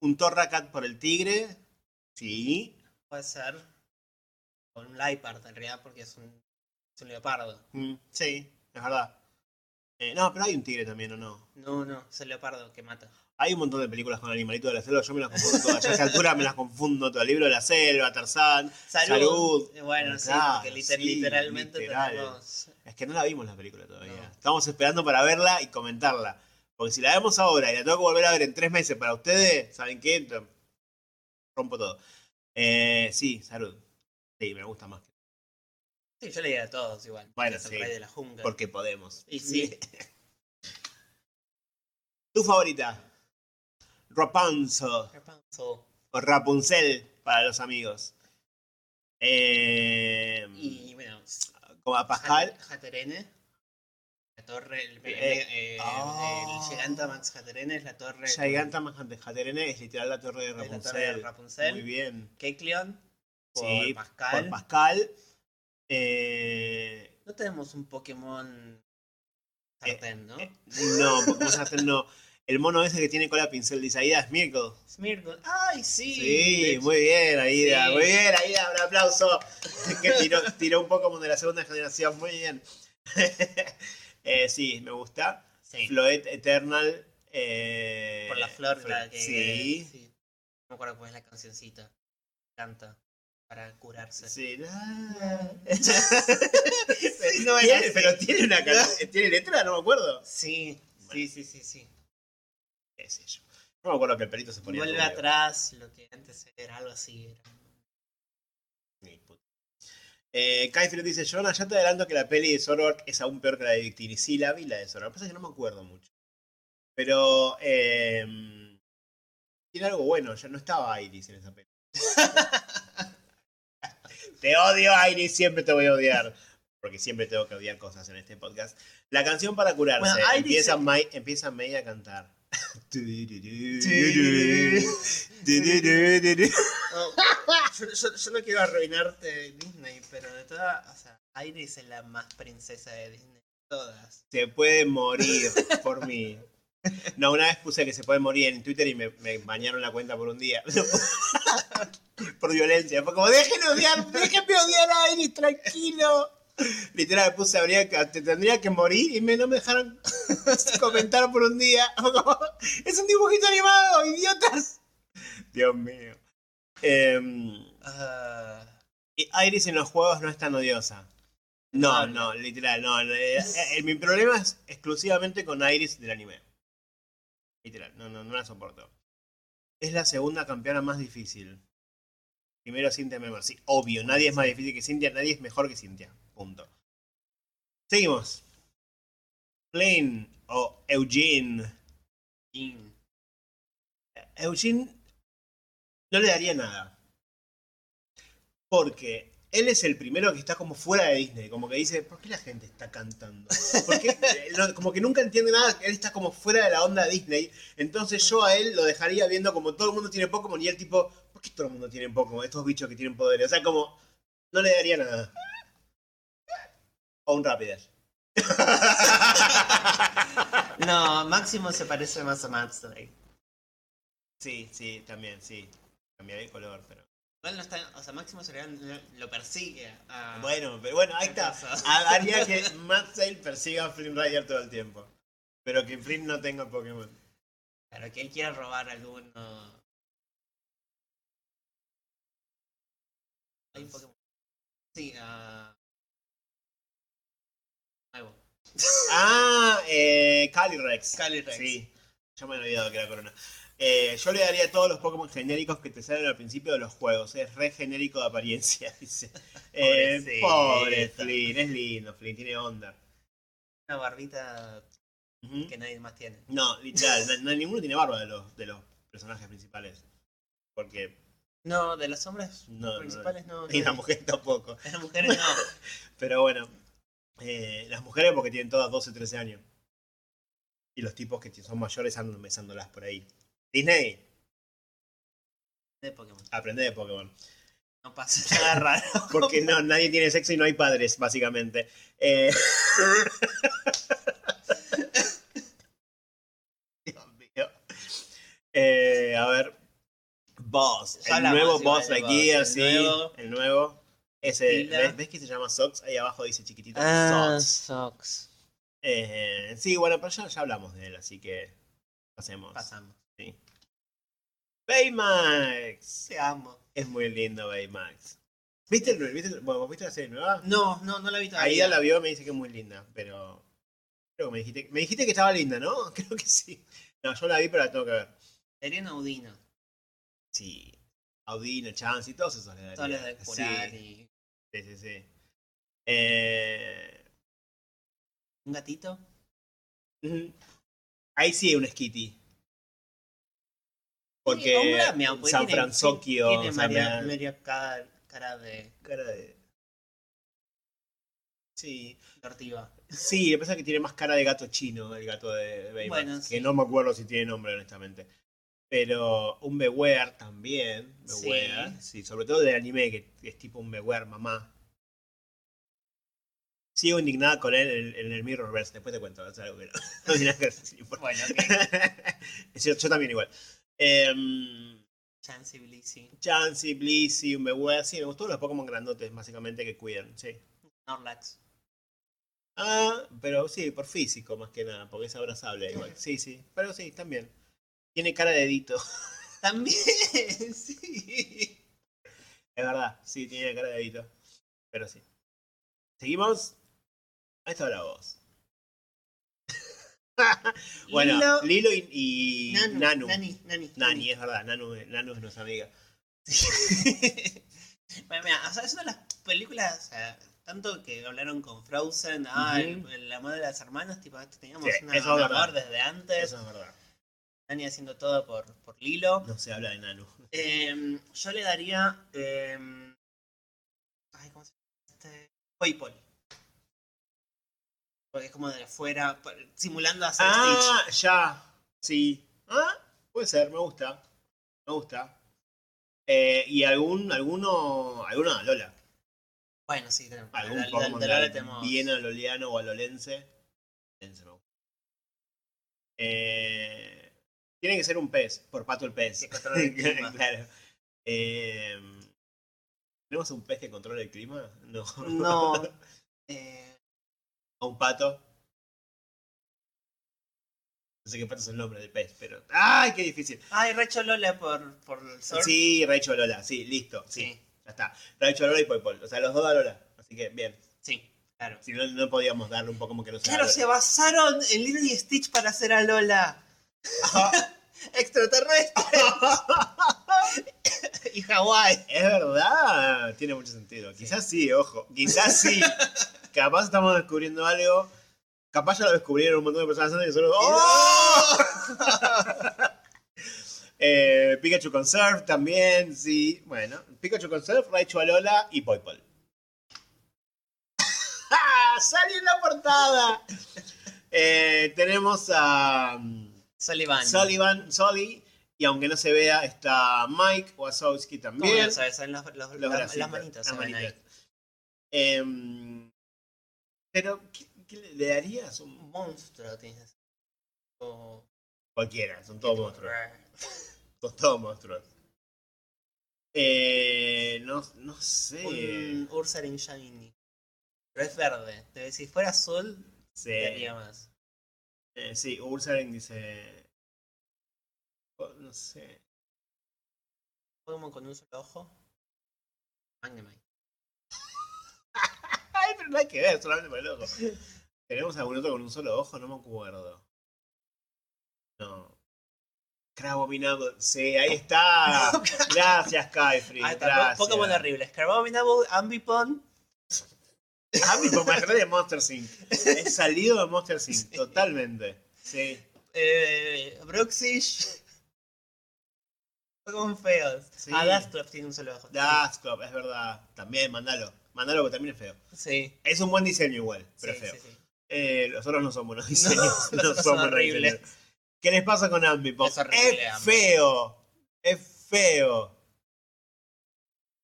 Un Torracat por el tigre. Sí. Puede ser. Con un Leopard en realidad, porque es un, es un leopardo. Mm, sí, es verdad. Eh, no, pero hay un tigre también, ¿o no? No, no, es el leopardo que mata. Hay un montón de películas con animalitos de la selva, yo me las confundo todas. Ya a esta altura me las confundo todo. El libro de la selva, Tarzán. Salud. Salud. Eh, Bueno, sí, Claro, porque liter- sí, literalmente literal. tenemos. Es que no la vimos la película todavía. No. Estamos esperando para verla y comentarla. Porque si la vemos ahora y la tengo que volver a ver en tres meses para ustedes, ¿saben qué? Rompo todo. Eh, sí, salud. Sí, me gusta más. Sí, yo le diría a todos igual. Bueno, el sí. rey de la jungla. Porque podemos. Y sí. ¿Tu favorita? Rapunzel. Rapunzel. O Rapunzel para los amigos. Eh, Y bueno, como a Pascal. La torre, el, el, Eh, eh, el Gigantamax Hatterene es la torre. Gigantamax Hatterene es literal la torre de Es la Rapunzel. torre de Rapunzel. Muy bien. Kekleon. Por Sí, Pascal. Por Pascal. Eh, No tenemos un Pokémon sartén, ¿no? eh, no, Pokémon Sartén no. El mono ese que tiene cola pincel de Isaías es Miracle. Smeargle. ¡Ay, sí! Sí, muy bien, Aida. Sí. Muy bien, Aida. Un aplauso. que tiró, tiró un Pokémon de la segunda generación. Muy bien. Eh, sí, me gusta. sí, Floet Eternal. eh, por la flor Flo- la que. Sí. sí. No me acuerdo cuál es la cancioncita. Canta. Para curarse. Sí. Sí, no era ¿Tiene- así. pero tiene una can- ¿Tiene letra? No me acuerdo. Sí, sí, sí, sí, sí. ¿Qué sé yo? No me acuerdo que el perito se ponía. Vuelve atrás lo que antes era algo así. Era. Eh, Kaifrid dice, Jonah, ya te adelanto que la peli de Zoroark es aún peor que la de Victini. Sí, la vi la de que pasa es que no me acuerdo mucho. Pero eh, tiene algo bueno. Ya no estaba Iris en esa peli. te odio, Iris. Siempre te voy a odiar. Porque siempre tengo que odiar cosas en este podcast. La canción para curarse. Bueno, empieza, May, empieza May a cantar. Yo, no quiero arruinarte Disney, pero de todas, o sea, Iris es la más princesa de Disney. Todas. Se puede morir por mí. No, una vez puse que se puede morir en Twitter y me, me bañaron la cuenta por un día. por violencia. Fue como, déjenme odiar, déjenme odiar a Iris, tranquilo. Literal, puse, habría que, te tendría que morir y me, no me dejaron comentar por un día. Es un dibujito animado, idiotas. Dios mío. Ah, y Iris en los juegos no es tan odiosa. No, No, no, literal, no. eh, eh, mi problema es exclusivamente con Iris del anime. Literal, no, no, no la soporto. Es la segunda campeona más difícil. Primero Cynthia Member. Sí, obvio, nadie es más difícil que Cynthia, nadie es mejor que Cynthia. Punto. Seguimos. Plain o Eugene. Eugene no le daría nada. Porque él es el primero que está como fuera de Disney. Como que dice, ¿por qué la gente está cantando? Porque eh, como que nunca entiende nada. Él está como fuera de la onda de Disney. Entonces yo a él lo dejaría viendo como todo el mundo tiene Pokémon y él tipo, ¿por qué todo el mundo tiene Pokémon? Estos bichos que tienen poderes. O sea, como, no le daría nada. O un Rapidash. No, Máximo se parece más a Matsley. Sí, sí, también, sí. Cambiaré el color, pero... Igual no está, o sea, Máximo Cereal lo- persigue a... Bueno, pero bueno, ahí está. Haría que Matt persiga a Flynn Rider todo el tiempo. Pero que Flynn no tenga Pokémon. Claro, que él quiera robar alguno. Hay un Pokémon. Sí, a. Nuevo. Ah, eh, Calyrex. Calyrex. Sí, yo me había olvidado que era Corona. Eh, yo le daría todos los Pokémon genéricos que te salen al principio de los juegos. Es re genérico de apariencia, dice. Eh, pobre Flynn, es lindo, Flynn, tiene onda. Una barbita que nadie más tiene. No, literal, no- no- ninguno tiene barba de los, de los personajes principales. Porque No, de los hombres no, no- principales no. y la no. mujer tampoco. Las mujeres no. Pero bueno, eh, las mujeres porque tienen todas 12, 13 años. Y los tipos que son mayores andan besándolas por ahí. Disney, De Pokémon. aprende de Pokémon. No pasa nada raro. Porque no, nadie tiene sexo y no hay padres, básicamente. Eh, Dios mío. Eh, a ver. Boss. El nuevo Boss Lightyear, sí. El nuevo. Ese. ¿ves, ves que se llama Socks? Ahí abajo dice chiquitito Ah, Socks. socks. Eh, sí, bueno, pero ya, ya hablamos de él, así que pasemos. Pasamos. Sí. Baymax. Te amo. Es muy lindo Baymax. ¿Viste, el, viste, el- bueno, ¿vos ¿viste la serie nueva? No, no, no la vi todavía. Aida la vio me dice que es muy linda, pero creo que me dijiste, me dijiste que estaba linda, ¿no? Creo que sí. No, yo la vi, pero la tengo que ver. Un Audino. Sí. Audino, Chance y todos esos le daría. Todos los de Sí, y. sí, sí, sí. Eh, ¿Un gatito? Ahí sí un Skitty. Porque Sí, hombre, San Francisco, Tiene María, cara, cara de cara de... Sí, tortiva. sí, lo que pasa es que tiene más cara de gato chino el gato de Baymax, Bueno, que sí. no me acuerdo si tiene nombre honestamente. Pero un Beware también. Beware, sí. sobre todo del anime que es tipo un Beware mamá. Sigo indignada con él en, el Mirrorverse, después te cuento, es algo que no, no tiene nada que decir. Bueno, ok. yo, yo también igual. Em, Chansey, Blissey, Chansey, Blissey, un Beware, sí, me gustó los Pokémon grandotes básicamente que cuidan, sí. Snorlax. Ah, pero sí, por físico más que nada, porque es abrazable igual. Sí, sí, pero sí, también. Tiene cara de Edito. También, sí. Es verdad, sí, tiene cara de Edito. Pero sí. Seguimos. Ahí está la voz. bueno, Lilo, y, y Nanu, Nanu. Nani, Nani. Nani, es verdad, Nanu, Nanu es nuestra amiga. bueno, mira, o sea, es una de las películas, o sea, tanto que hablaron con Frozen, ah, el- la madre de las hermanas, tipo, teníamos Sí, una, eso es verdad. desde antes. Eso es verdad. Nani haciendo todo por, por Lilo. No se habla de Nanu. Eh, yo le daría. eh, ay, ¿cómo se llama? Este. Paypal. Porque es como de afuera, simulando a ser Stitch. Ah, ya. Sí. Ah, puede ser, me gusta. Me gusta. Eh, y algún, alguno, alguna Lola. Bueno, sí, tenemos. Algún La- Pokémon de Lola tenemos- bien aloliano o alolense. Alolense me gusta. Eh, tiene que ser un pez, por pato el pez. Que controla el clima. claro. Eh, ¿Tenemos un pez que controla el clima? No. No. eh, ¿O un pato? No sé qué pato es el nombre del pez, pero. ¡Ay, qué difícil! Ay, Recho Lola por, por el surf. Sí, Raicho Lola, sí, listo. Sí, sí, ya está. Raicho Lola y Poi Pol. O sea, los dos a Lola. Así que, bien. sí, claro. Si no, no podíamos darle un poco como que no Claro, se basaron en Lilo y Stitch para hacer a Lola. Extraterrestre. y Hawái. Es verdad, tiene mucho sentido. Quizás sí, ojo. Quizás sí. Capaz estamos descubriendo algo. Capaz ya lo descubrieron un montón de personas antes y solo. ¡Oh! Eh, Pikachu con Surf también, sí. Bueno, Pikachu con Surf, Raichu Alola y Poi Pol. ¡Ah! ¡Salí en la portada! Eh, tenemos a. Sullivan. Sullivan, Sully, y aunque no se vea, está Mike Wazowski ¿Cómo también. Son los, los- Los las- las manitas. las manitas. Em, pero, ¿qué, qué le, darías? Un, monstruo tienes. O- cualquiera, son todos monstruos. Son todos monstruos. Eh, no, no sé. Un Ursaring Shiny. Pero es verde. Si fuera azul, Sí, te haría más. Eh, sí, Ursaring dice. oh, no sé. Pokémon con un solo ojo. Magnemite. Ay, pero no hay que ver, solamente por el ojo. ¿Tenemos algún otro con un solo ojo? No me acuerdo. No. Crabominable. Sí, ahí está. Gracias, está, Gracias. Pokémon horribles. Carbonable, Ambipon. A mí me acordé de Monster Sync. He salido de Monster Sync, totalmente. Sí. Eh, Bruxish. Pokémon feos. Sí. Ah, Dusclops tiene un solo ojo. Dustclub, es verdad. También, mandalo. Mandalo que también es feo. Sí. Es un buen diseño igual, pero sí, es feo. Eh, los otros no son buenos diseños. No, otros son horribles. diseños. ¿Qué les pasa con Ambipop? Es horrible, Ambipop. feo. Es feo.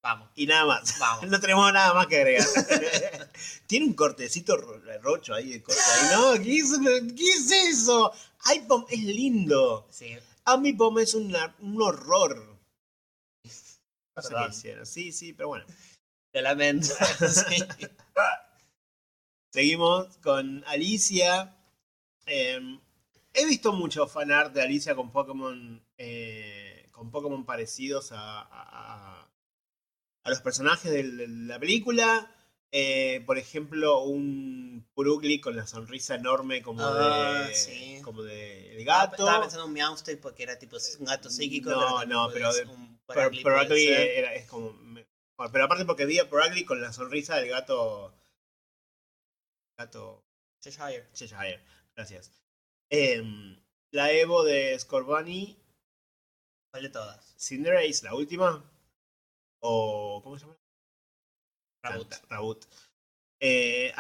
Vamos. Y nada más. Vamos. No tenemos nada más que agregar. Tiene un cortecito ro- rocho ahí de corte ahí. No, ¿qué es, ¿qué es eso? iPom es lindo. Sí. Ambipom es una- un horror. No sé qué Perdón. hicieron. Sí, sí, pero bueno. Te lamento. sí. Seguimos con Alicia. Eh, he visto mucho fanart de Alicia con Pokémon. eh, con Pokémon parecidos a, a- a- a los personajes de, la película. Eh, por ejemplo, un Purugly con la sonrisa enorme como Ah, de. sí. como de el Estaba- gato. Estaba pensando en un Meowstic porque era tipo un gato psíquico. No, pero no, pero es de- un era, es como. Pero aparte porque vi a Purugly con la sonrisa del gato. Gato. Cheshire. Cheshire, gracias. Em, la Evo de Scorbunny, ¿Cuál de todas? Cinderace, la última. O. ¿Cómo se llama? Raboot. Raboot. Eh,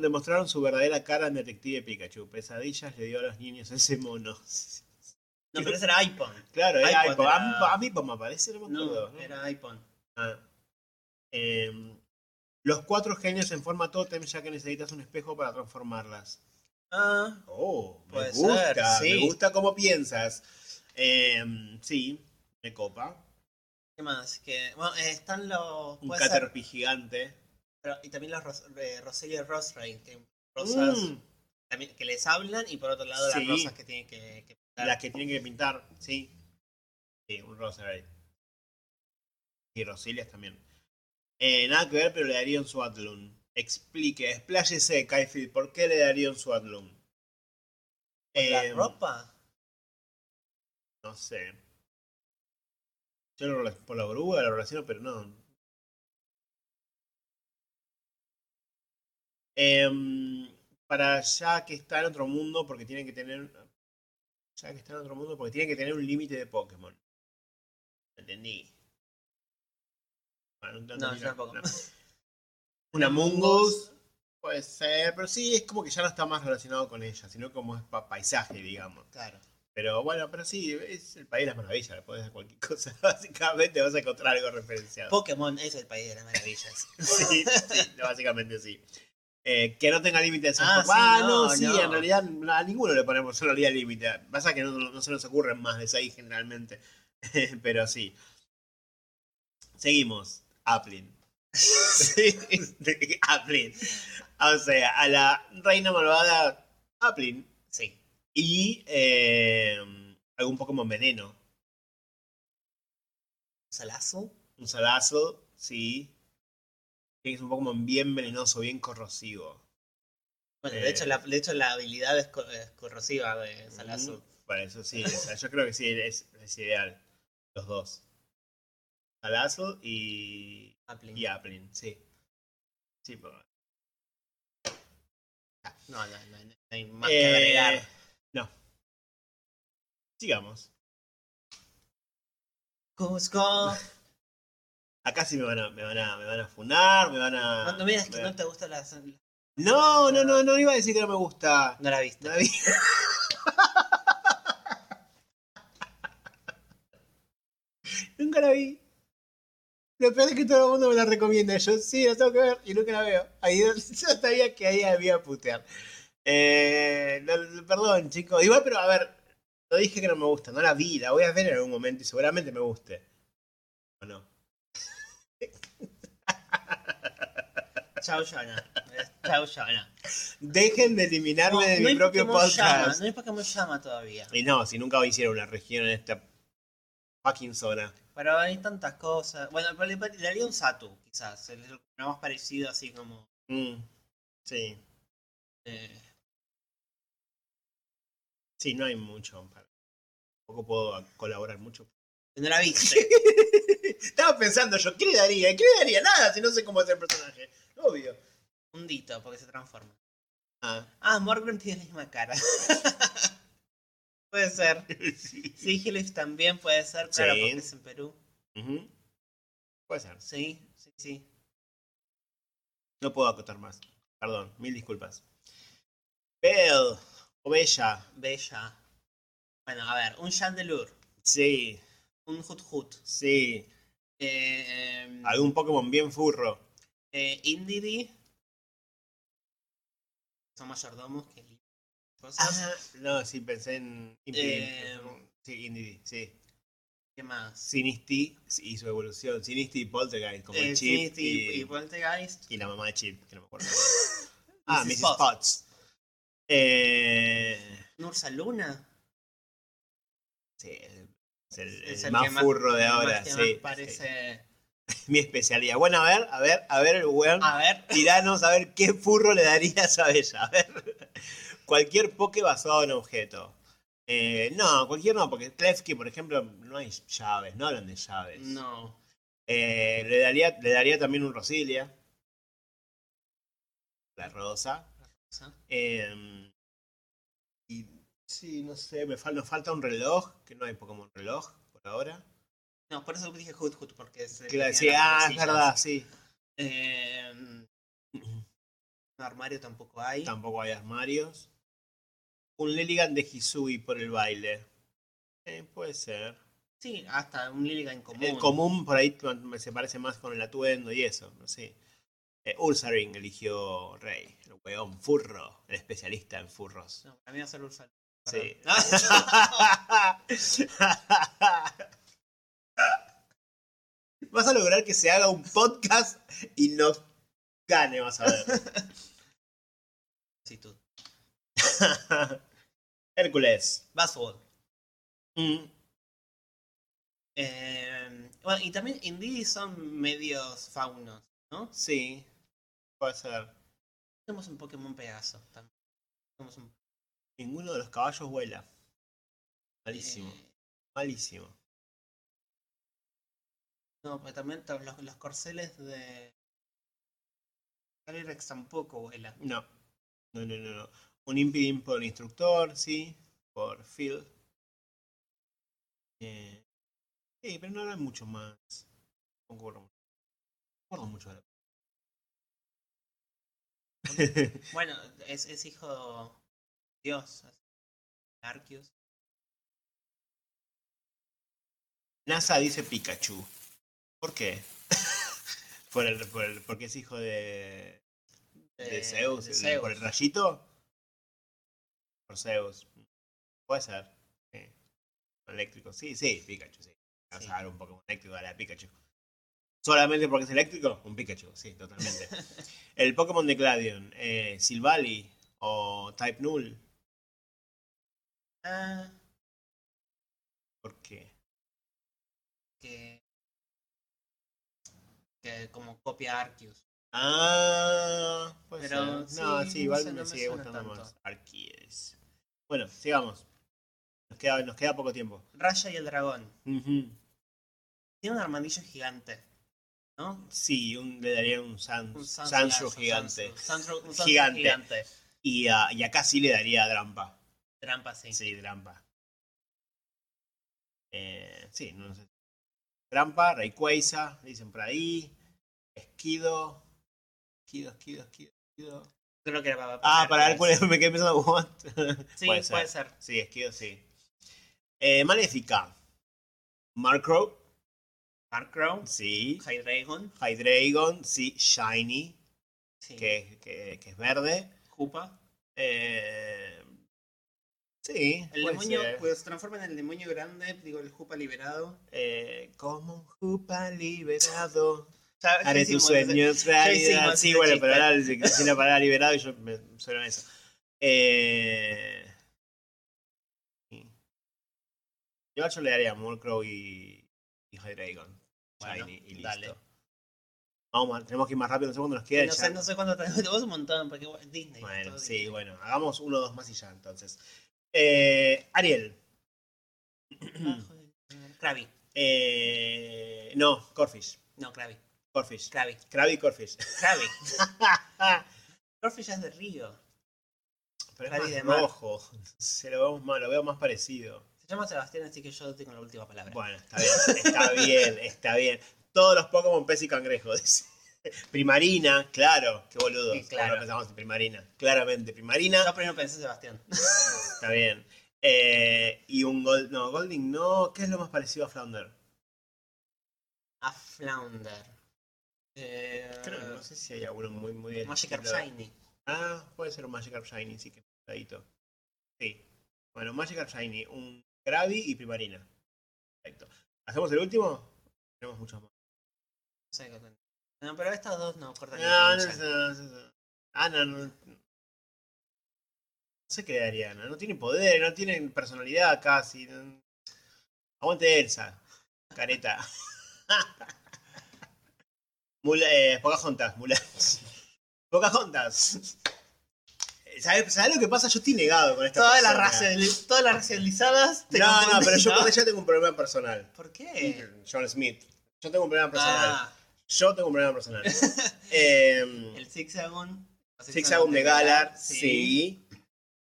demostraron su verdadera cara en Detective Pikachu. Pesadillas le dio a los niños ese mono. No, pero ese era iPhone. Claro, era iPod Amipop. era- Amipop, me aparece, no me acuerdo. No, era iPhone. Ah. Em, los cuatro genios en forma totem, ya que necesitas un espejo para transformarlas. Ah, Oh, me gusta, ser, sí. me gusta cómo piensas. Em, sí, me copa. ¿Qué más? Que, bueno, están los. Un ser, Caterpie gigante. pero- y también los Ros, eh, Roselia Rosrain, que rosas Mm, también, que les hablan y por otro lado Sí. las rosas que tienen que, que pintar. las que tienen que pintar, sí. Sí, un Roserade. Y Rosilias también. Eh, nada que ver, pero le daría un Swatlun. Explique, expláyese, Kaifield, ¿por qué le daría un Swatlun? ¿La Em, ropa? No sé. Yo lo por la oruga lo relaciono, pero no. Em, para ya que está en otro mundo, porque tiene que tener. Ya que está en otro mundo, porque tiene que tener un límite de Pokémon. Entendí. Bueno, No, entendí yo tampoco. no. Una Mungus. Puede ser, pero sí, es como que ya no está más relacionado con ella, sino como es pa- paisaje, digamos. Claro. Pero bueno, pero sí, es el país de las maravillas, le podés hacer cualquier cosa. Básicamente vas a encontrar algo referenciado. Pokémon es el país de las maravillas. Sí, sí, básicamente sí. Eh, que no tenga límites. Ah, sí, ah, no, sí, no. en realidad a ninguno le ponemos solo día límite. Pasa que no, no se nos ocurren más de seis generalmente. Pero sí. Seguimos. Applin. Sí, Applin. O sea, a la reina malvada Applin. Y eh, algún Pokémon veneno. ¿Salazo? Un Salazo, sí. Que es un Pokémon bien venenoso, bien corrosivo. Bueno, Eh. de, hecho, la, de hecho la habilidad es, co- es corrosiva de Salazo. Mm, Para eso sí, o sea, yo creo que sí, es, es ideal. Los dos. Salazo y, Applin. y Applin, sí. Sí, pero- No, no, no, no hay más Eh, que agregar. No. Sigamos. Cusco. Acá sí me van a, me van a, me van a funar, me van a. No, no me digas que no te gusta la... No, no, no, no iba a decir que no me gusta. No la viste. No la vi. nunca la vi. Lo peor es que todo el mundo me la recomienda. Yo sí, la tengo que ver y nunca la veo. Ahí yo sabía que ahí había putear. Eh, perdón, chicos. Igual, pero a ver, no dije que no me gusta. No la vi, la voy a ver en algún momento y seguramente me guste. ¿O no? Chau, Yana. Chau, Yana. Dejen de eliminarme de mi propio llama, podcast. no hay Pokémon llama todavía. Y no, si nunca hicieron una región en esta fucking zona. Pero hay tantas cosas. Bueno, le, le daría un Satu, quizás. El, el más parecido, así como. Mm, sí. eh, Sí, no hay mucho. para- Tampoco puedo colaborar mucho. no la viste. Estaba pensando yo, ¿qué le daría? ¿Qué le daría? Nada si no sé cómo es el personaje. Obvio. un dito, porque se transforma. Ah, Ah, Morgan tiene la misma cara. puede ser. sí. También puede ser, claro, Sí. porque es en Perú. Puede ser. Sí, sí, sí. No puedo acotar más. Perdón, mil disculpas. Belle o Bella. Bella. Bueno, a ver, un Chandelure, Sí, un Hut Hut, sí. eh, em, Algún Pokémon bien furro. eh, Indeedee. Son mayordomos que cosas. Ah, no, sí, pensé en. Eh, sí, Indeedee, sí. ¿Qué más? Sinisty y su evolución. Sinisty y Poltergeist, como Eh, el Chip sí, y, y Poltergeist. y la mamá de Chip, que no me acuerdo. ah. Mrs. Potts. Eh, Nursa Luna. sí, es el, Es el el más que más- furro de más ahora, que sí. más sí. parece. Mi especialidad. Bueno, a ver, a ver, a ver el weón. A ver. Tiranos a ver qué furro le darías a Bella. A ver. Cualquier poke basado en objeto. Eh, no, cualquier no, porque Klefki, por ejemplo, no hay llaves, no hablan de llaves. No. Eh, le, daría, le daría también un Rosilia. La rosa. Eh, y sí, no sé, me fal- nos falta un reloj, que no hay Pokémon reloj por ahora. No, por eso dije Hut Hut, porque es. Claro, sí, ah, es verdad, sí. Eh, un armario tampoco hay. Tampoco hay armarios. Un Lilligan de Hisui por el baile. Eh, puede ser. Sí, hasta un Liligan común. El común por ahí me- se parece más con el atuendo y eso, no sé. Eh, Ursaring eligió Rey, el weón furro, el especialista en furros. No, para mí va a ser Ursal. Sí. Vas a lograr que se haga un podcast y nos gane, vas a ver. Sí, tú. Hércules. Buzzword. Mm, Eh, bueno, y también Indeedee son medios faunos, ¿no? sí, puede ser. Tenemos un Pokémon Pegaso también. Tenemos un, Ninguno de los caballos vuela. Malísimo. eh, Malísimo. no, pero también los, los corceles de. Calyrex tampoco vuela. No. No, no, no, no. Un Impidimp por instructor, sí. Por Phil. Eh, sí, pero no eran mucho más. No mucho. No me acuerdo mucho de la- Bueno, es, es hijo de Dios. Arceus. NASA dice Pikachu. ¿Por qué? ¿Por el, por el- porque es hijo de, de Zeus, de el- Zeus. ¿Por el rayito? Por Zeus. Puede ser. Sí. Eléctrico. Sí, sí, Pikachu, sí. Sí. a dar un Pokémon eléctrico a la Pikachu. ¿Solamente porque es eléctrico? Un Pikachu, sí, totalmente. el Pokémon de Gladion, eh, Silvally o Type Null. Ah, ¿Por qué? que. que como copia Arceus. Ah, puede Pero ser. No, sí, sí, igual me sigue gustando tanto. más Arceus. Bueno, sigamos. Nos queda, nos queda poco tiempo. Raya y el dragón. Tiene un armadillo gigante. ¿No? Sí, un, le daría un, Sans, Un un gigante. Sansro- un Sansro Gigante. gigante. Y, a- y acá sí le daría a Drampa. Trampa, sí. Sí, Drampa. Eh, sí, no sé. Drampa, Rayquaza, dicen por ahí. Esquido. Esquido, esquido, esquido, esquido. Creo que era para. Ah, para Hércules. Hércules me quedé pensando. Sí, puede puede ser. ser. Sí, esquido, sí. Eh, Maléfica. Markrow, Markrow, sí. Hydreigon, Hydreigon, sí. Shiny, sí. que, que, que es verde. Koopa. Eh, sí. El demonio, ser. pues se transforma en el demonio grande, digo, el Koopa liberado. Eh, como un jupa liberado. Haré tus sueños realidad. Sí, bueno, chiste. pero ahora que la palabra liberado y yo me suena eso. Eh. Yo, yo le daría Murkrow y, y Hydreigon. Bueno, Shiny y listo. dale. Vamos, tenemos que ir más rápido, no sé cuándo nos queda. No ya. sé, no sé cuándo tenemos. Un montón, porque Disney. Bueno, todo sí, Disney. bueno, hagamos uno o dos más y ya, entonces. Eh, Ariel. Ah. Krabby. Eh, no, Corfish. No, Krabby. Corfish. Krabby. Krabby Corfish. Krabby. Corfish es de Río. Pero es de más mar. rojo. Se lo veo más, lo veo más parecido. Llama Sebastián, así que yo tengo la última palabra. Bueno, está bien, está bien, está bien. Todos los Pokémon pez y cangrejo. dice. Primarina, claro, qué boludo. Sí, claro. No pensamos en Primarina. Claramente, Primarina, Yo primero pensé Sebastián. está bien. Eh, y un Gold. No, Golding no. ¿Qué es lo más parecido a Flounder? A Flounder. Eh, Creo no sé si hay alguno muy, muy. del Magikarp Shiny. Ah, puede ser un Magikarp Shiny, sí que. Sí. Bueno, Magikarp Shiny, un Krabby y Primarina. Perfecto. ¿Hacemos el último? Tenemos muchos más. No sé qué- No, pero estas dos no cortan No, no, no, no, no. Ah, no, no. No sé qué le daría, ¿no? No tiene poder, no tiene personalidad casi. Aguante Elsa. Careta. Mula, eh, Pocahontas, Mulan. Pocahontas. ¿Sabes, ¿Sabes lo que pasa? Yo estoy negado con esta Todas las, todas las racializadas te No, no, pero yo ¿no? con ella tengo un problema personal. ¿Por qué? John Smith. Yo tengo un problema personal. Ah, Yo tengo un problema personal. eh, el Zigzagoon. o Zigzagoon de Galar, sí.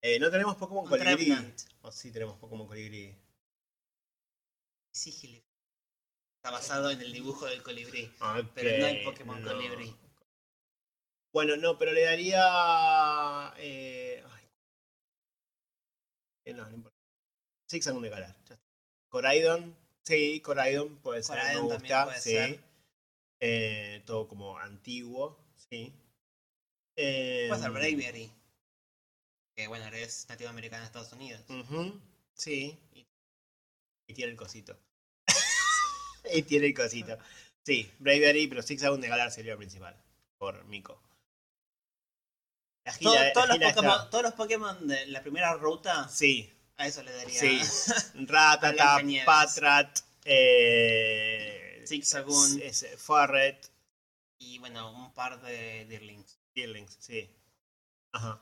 Eh, no tenemos Pokémon Un Colibrí. O sí tenemos Pokémon Colibrí. Sigil. Está basado en el dibujo del colibrí. Pero no hay Pokémon no. Colibrí. Bueno, no, pero le daría. Eh, ay. Eh, no, no importa. Zigzagoon de Galar. Coraidon. Sí, Coraidon puede ser. Coraidon me gusta, puede sí. ser. Eh, todo como antiguo, sí. Eh, Puede ser Braviary. Que bueno, es nativo americano de Estados Unidos. Sí. Y, y tiene el cosito. y tiene el cosito. Sí, Bravery, pero Zigzagoon de Galar sería el principal. Por Miko. Todo- todos, los Pokémon, todos los Pokémon de la primera ruta, Sí, a eso le daría sí. Ratata. Patrat, eh, Zigzagoon Farret, y bueno, un par de Dirlings. Tierlings, sí. Ajá.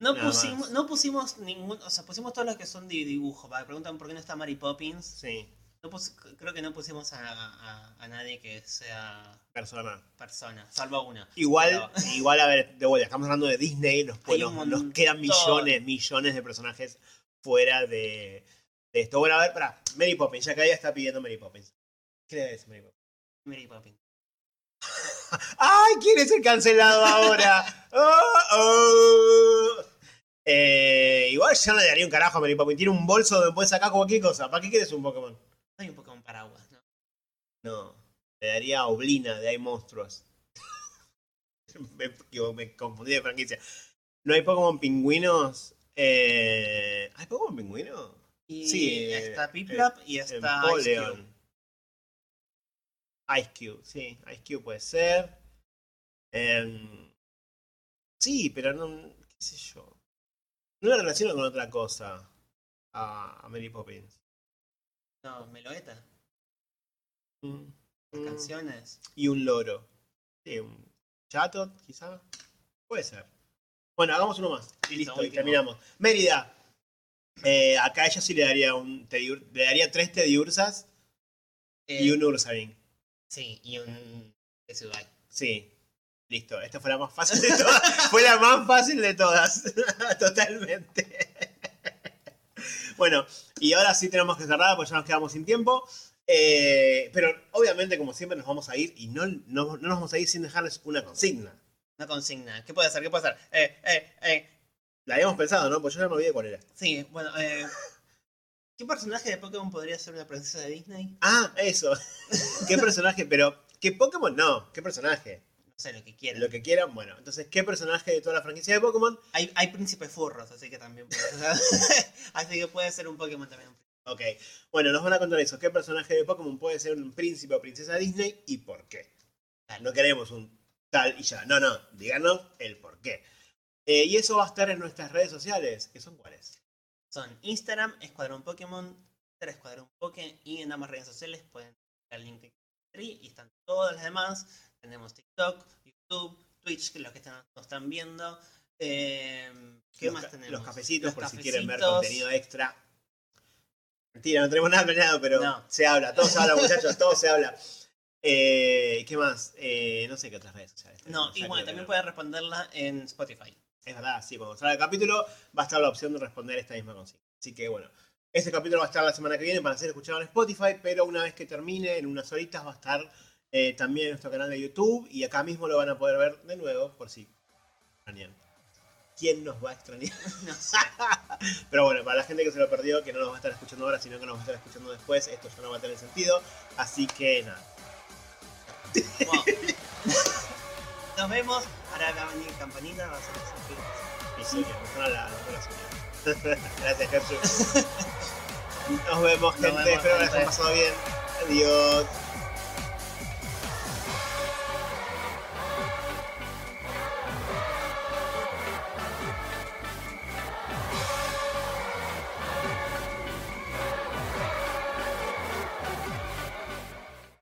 No pusimos, no pusimos ningún, o sea, pusimos todos los que son de dibujo. Me preguntan por qué no está Mary Poppins. Sí, No pus- creo que no pusimos a, a- a nadie que sea persona. persona, salvo una. Igual, Pero- igual, a ver, de vuelta, estamos hablando de Disney, nos, nos, quedan millones, millones de personajes fuera de, de esto. Bueno, a ver, pará, Mary Poppins, ya que ella está pidiendo Mary Poppins. ¿Qué le decir Mary Poppins? Mary Poppins. ¡Ay! ¿Quién es el cancelado ahora? ¡Oh, oh! Eh, igual ya no le daría un carajo a Mary Poppins. Tiene un bolso donde puedes sacar cualquier cosa. ¿Para qué quieres un Pokémon? No hay un Pokémon paraguas, ¿no? No. Le daría a Oblina de Hay Monstruos. me, me confundí de franquicia. ¿No hay Pokémon pingüinos? Eh, ¿Hay Pokémon pingüinos? Y Sí, está eh, Piplup y está Ice Cube. Ice Cube, sí. Ice Cube puede ser. Em, sí, pero no. ¿Qué sé yo? No la relaciono con otra cosa. A, a Mary Poppins. No, Meloeta. Mm, Las mm. canciones. Y un loro. Sí, un chatot, quizá. Puede ser. Bueno, hagamos uno más. Y listo, y terminamos. Mérida. Eh, acá a ella sí le daría un Teddy- le daría tres Tediursas y Eh, un Ursaring. Sí, y un Tsubai. Sí. Listo, esta fue la más fácil de todas. fue la más fácil de todas. Totalmente. Bueno, y ahora sí tenemos que cerrar porque ya nos quedamos sin tiempo. Eh, pero obviamente, como siempre, nos vamos a ir y no, no, no nos vamos a ir sin dejarles una consigna. Una consigna. ¿Qué puede ser? ¿Qué puede ser? Eh, eh, eh. La habíamos pensado, ¿no? Pues yo ya me olvidé cuál era. Sí, bueno, eh. ¿Qué personaje de Pokémon podría ser una princesa de Disney? Ah, eso. ¿Qué personaje? Pero, ¿qué Pokémon? No, ¿qué personaje? No sé, lo que quiera. Lo que quieran, bueno. Entonces, ¿qué personaje de toda la franquicia de Pokémon? Hay, hay príncipes furros, así que también puede ser. así que puede ser un Pokémon también. Ok. Bueno, nos van a contar eso. ¿Qué personaje de Pokémon puede ser un príncipe o princesa Disney y por qué? No queremos un tal y ya. No, no. Díganos el por qué. Eh, y eso va a estar en nuestras redes sociales. ¿Qué son cuáles? Son Instagram, Escuadrón Pokémon, Twitter, Escuadrón Poké y en ambas redes sociales pueden ver el link y están todas las demás. Tenemos TikTok, YouTube, Twitch, que los que están, nos están viendo. Eh, ¿Qué los, más tenemos? Los cafecitos, Los por si quieren ver contenido extra. Mentira, no tenemos nada planeado, pero No. se habla. Todo se habla, muchachos. Todo se habla. Eh, ¿Qué más? Eh, no sé qué otras redes sociales. No, y bueno, también pueden responderla en Spotify. Es verdad, sí, cuando salga el capítulo va a estar la opción de responder esta misma consigna. Así que bueno, este capítulo va a estar la semana que viene para ser escuchado en Spotify, pero una vez que termine, en unas horitas va a estar eh, también en nuestro canal de YouTube y acá mismo lo van a poder ver de nuevo por si extrañan. ¿Quién nos va a extrañar? No sé. Pero bueno, para la gente que se lo perdió, que no nos va a estar escuchando ahora, sino que nos va a estar escuchando después, esto ya no va a tener sentido. Así que nada. Nos vemos. Ahora va a venir campanita, va a ser. Y sí, la, la. Gracias, Gertrude. Nos vemos, Nos gente. vemos, Espero que les haya gente. pasado bien. Adiós.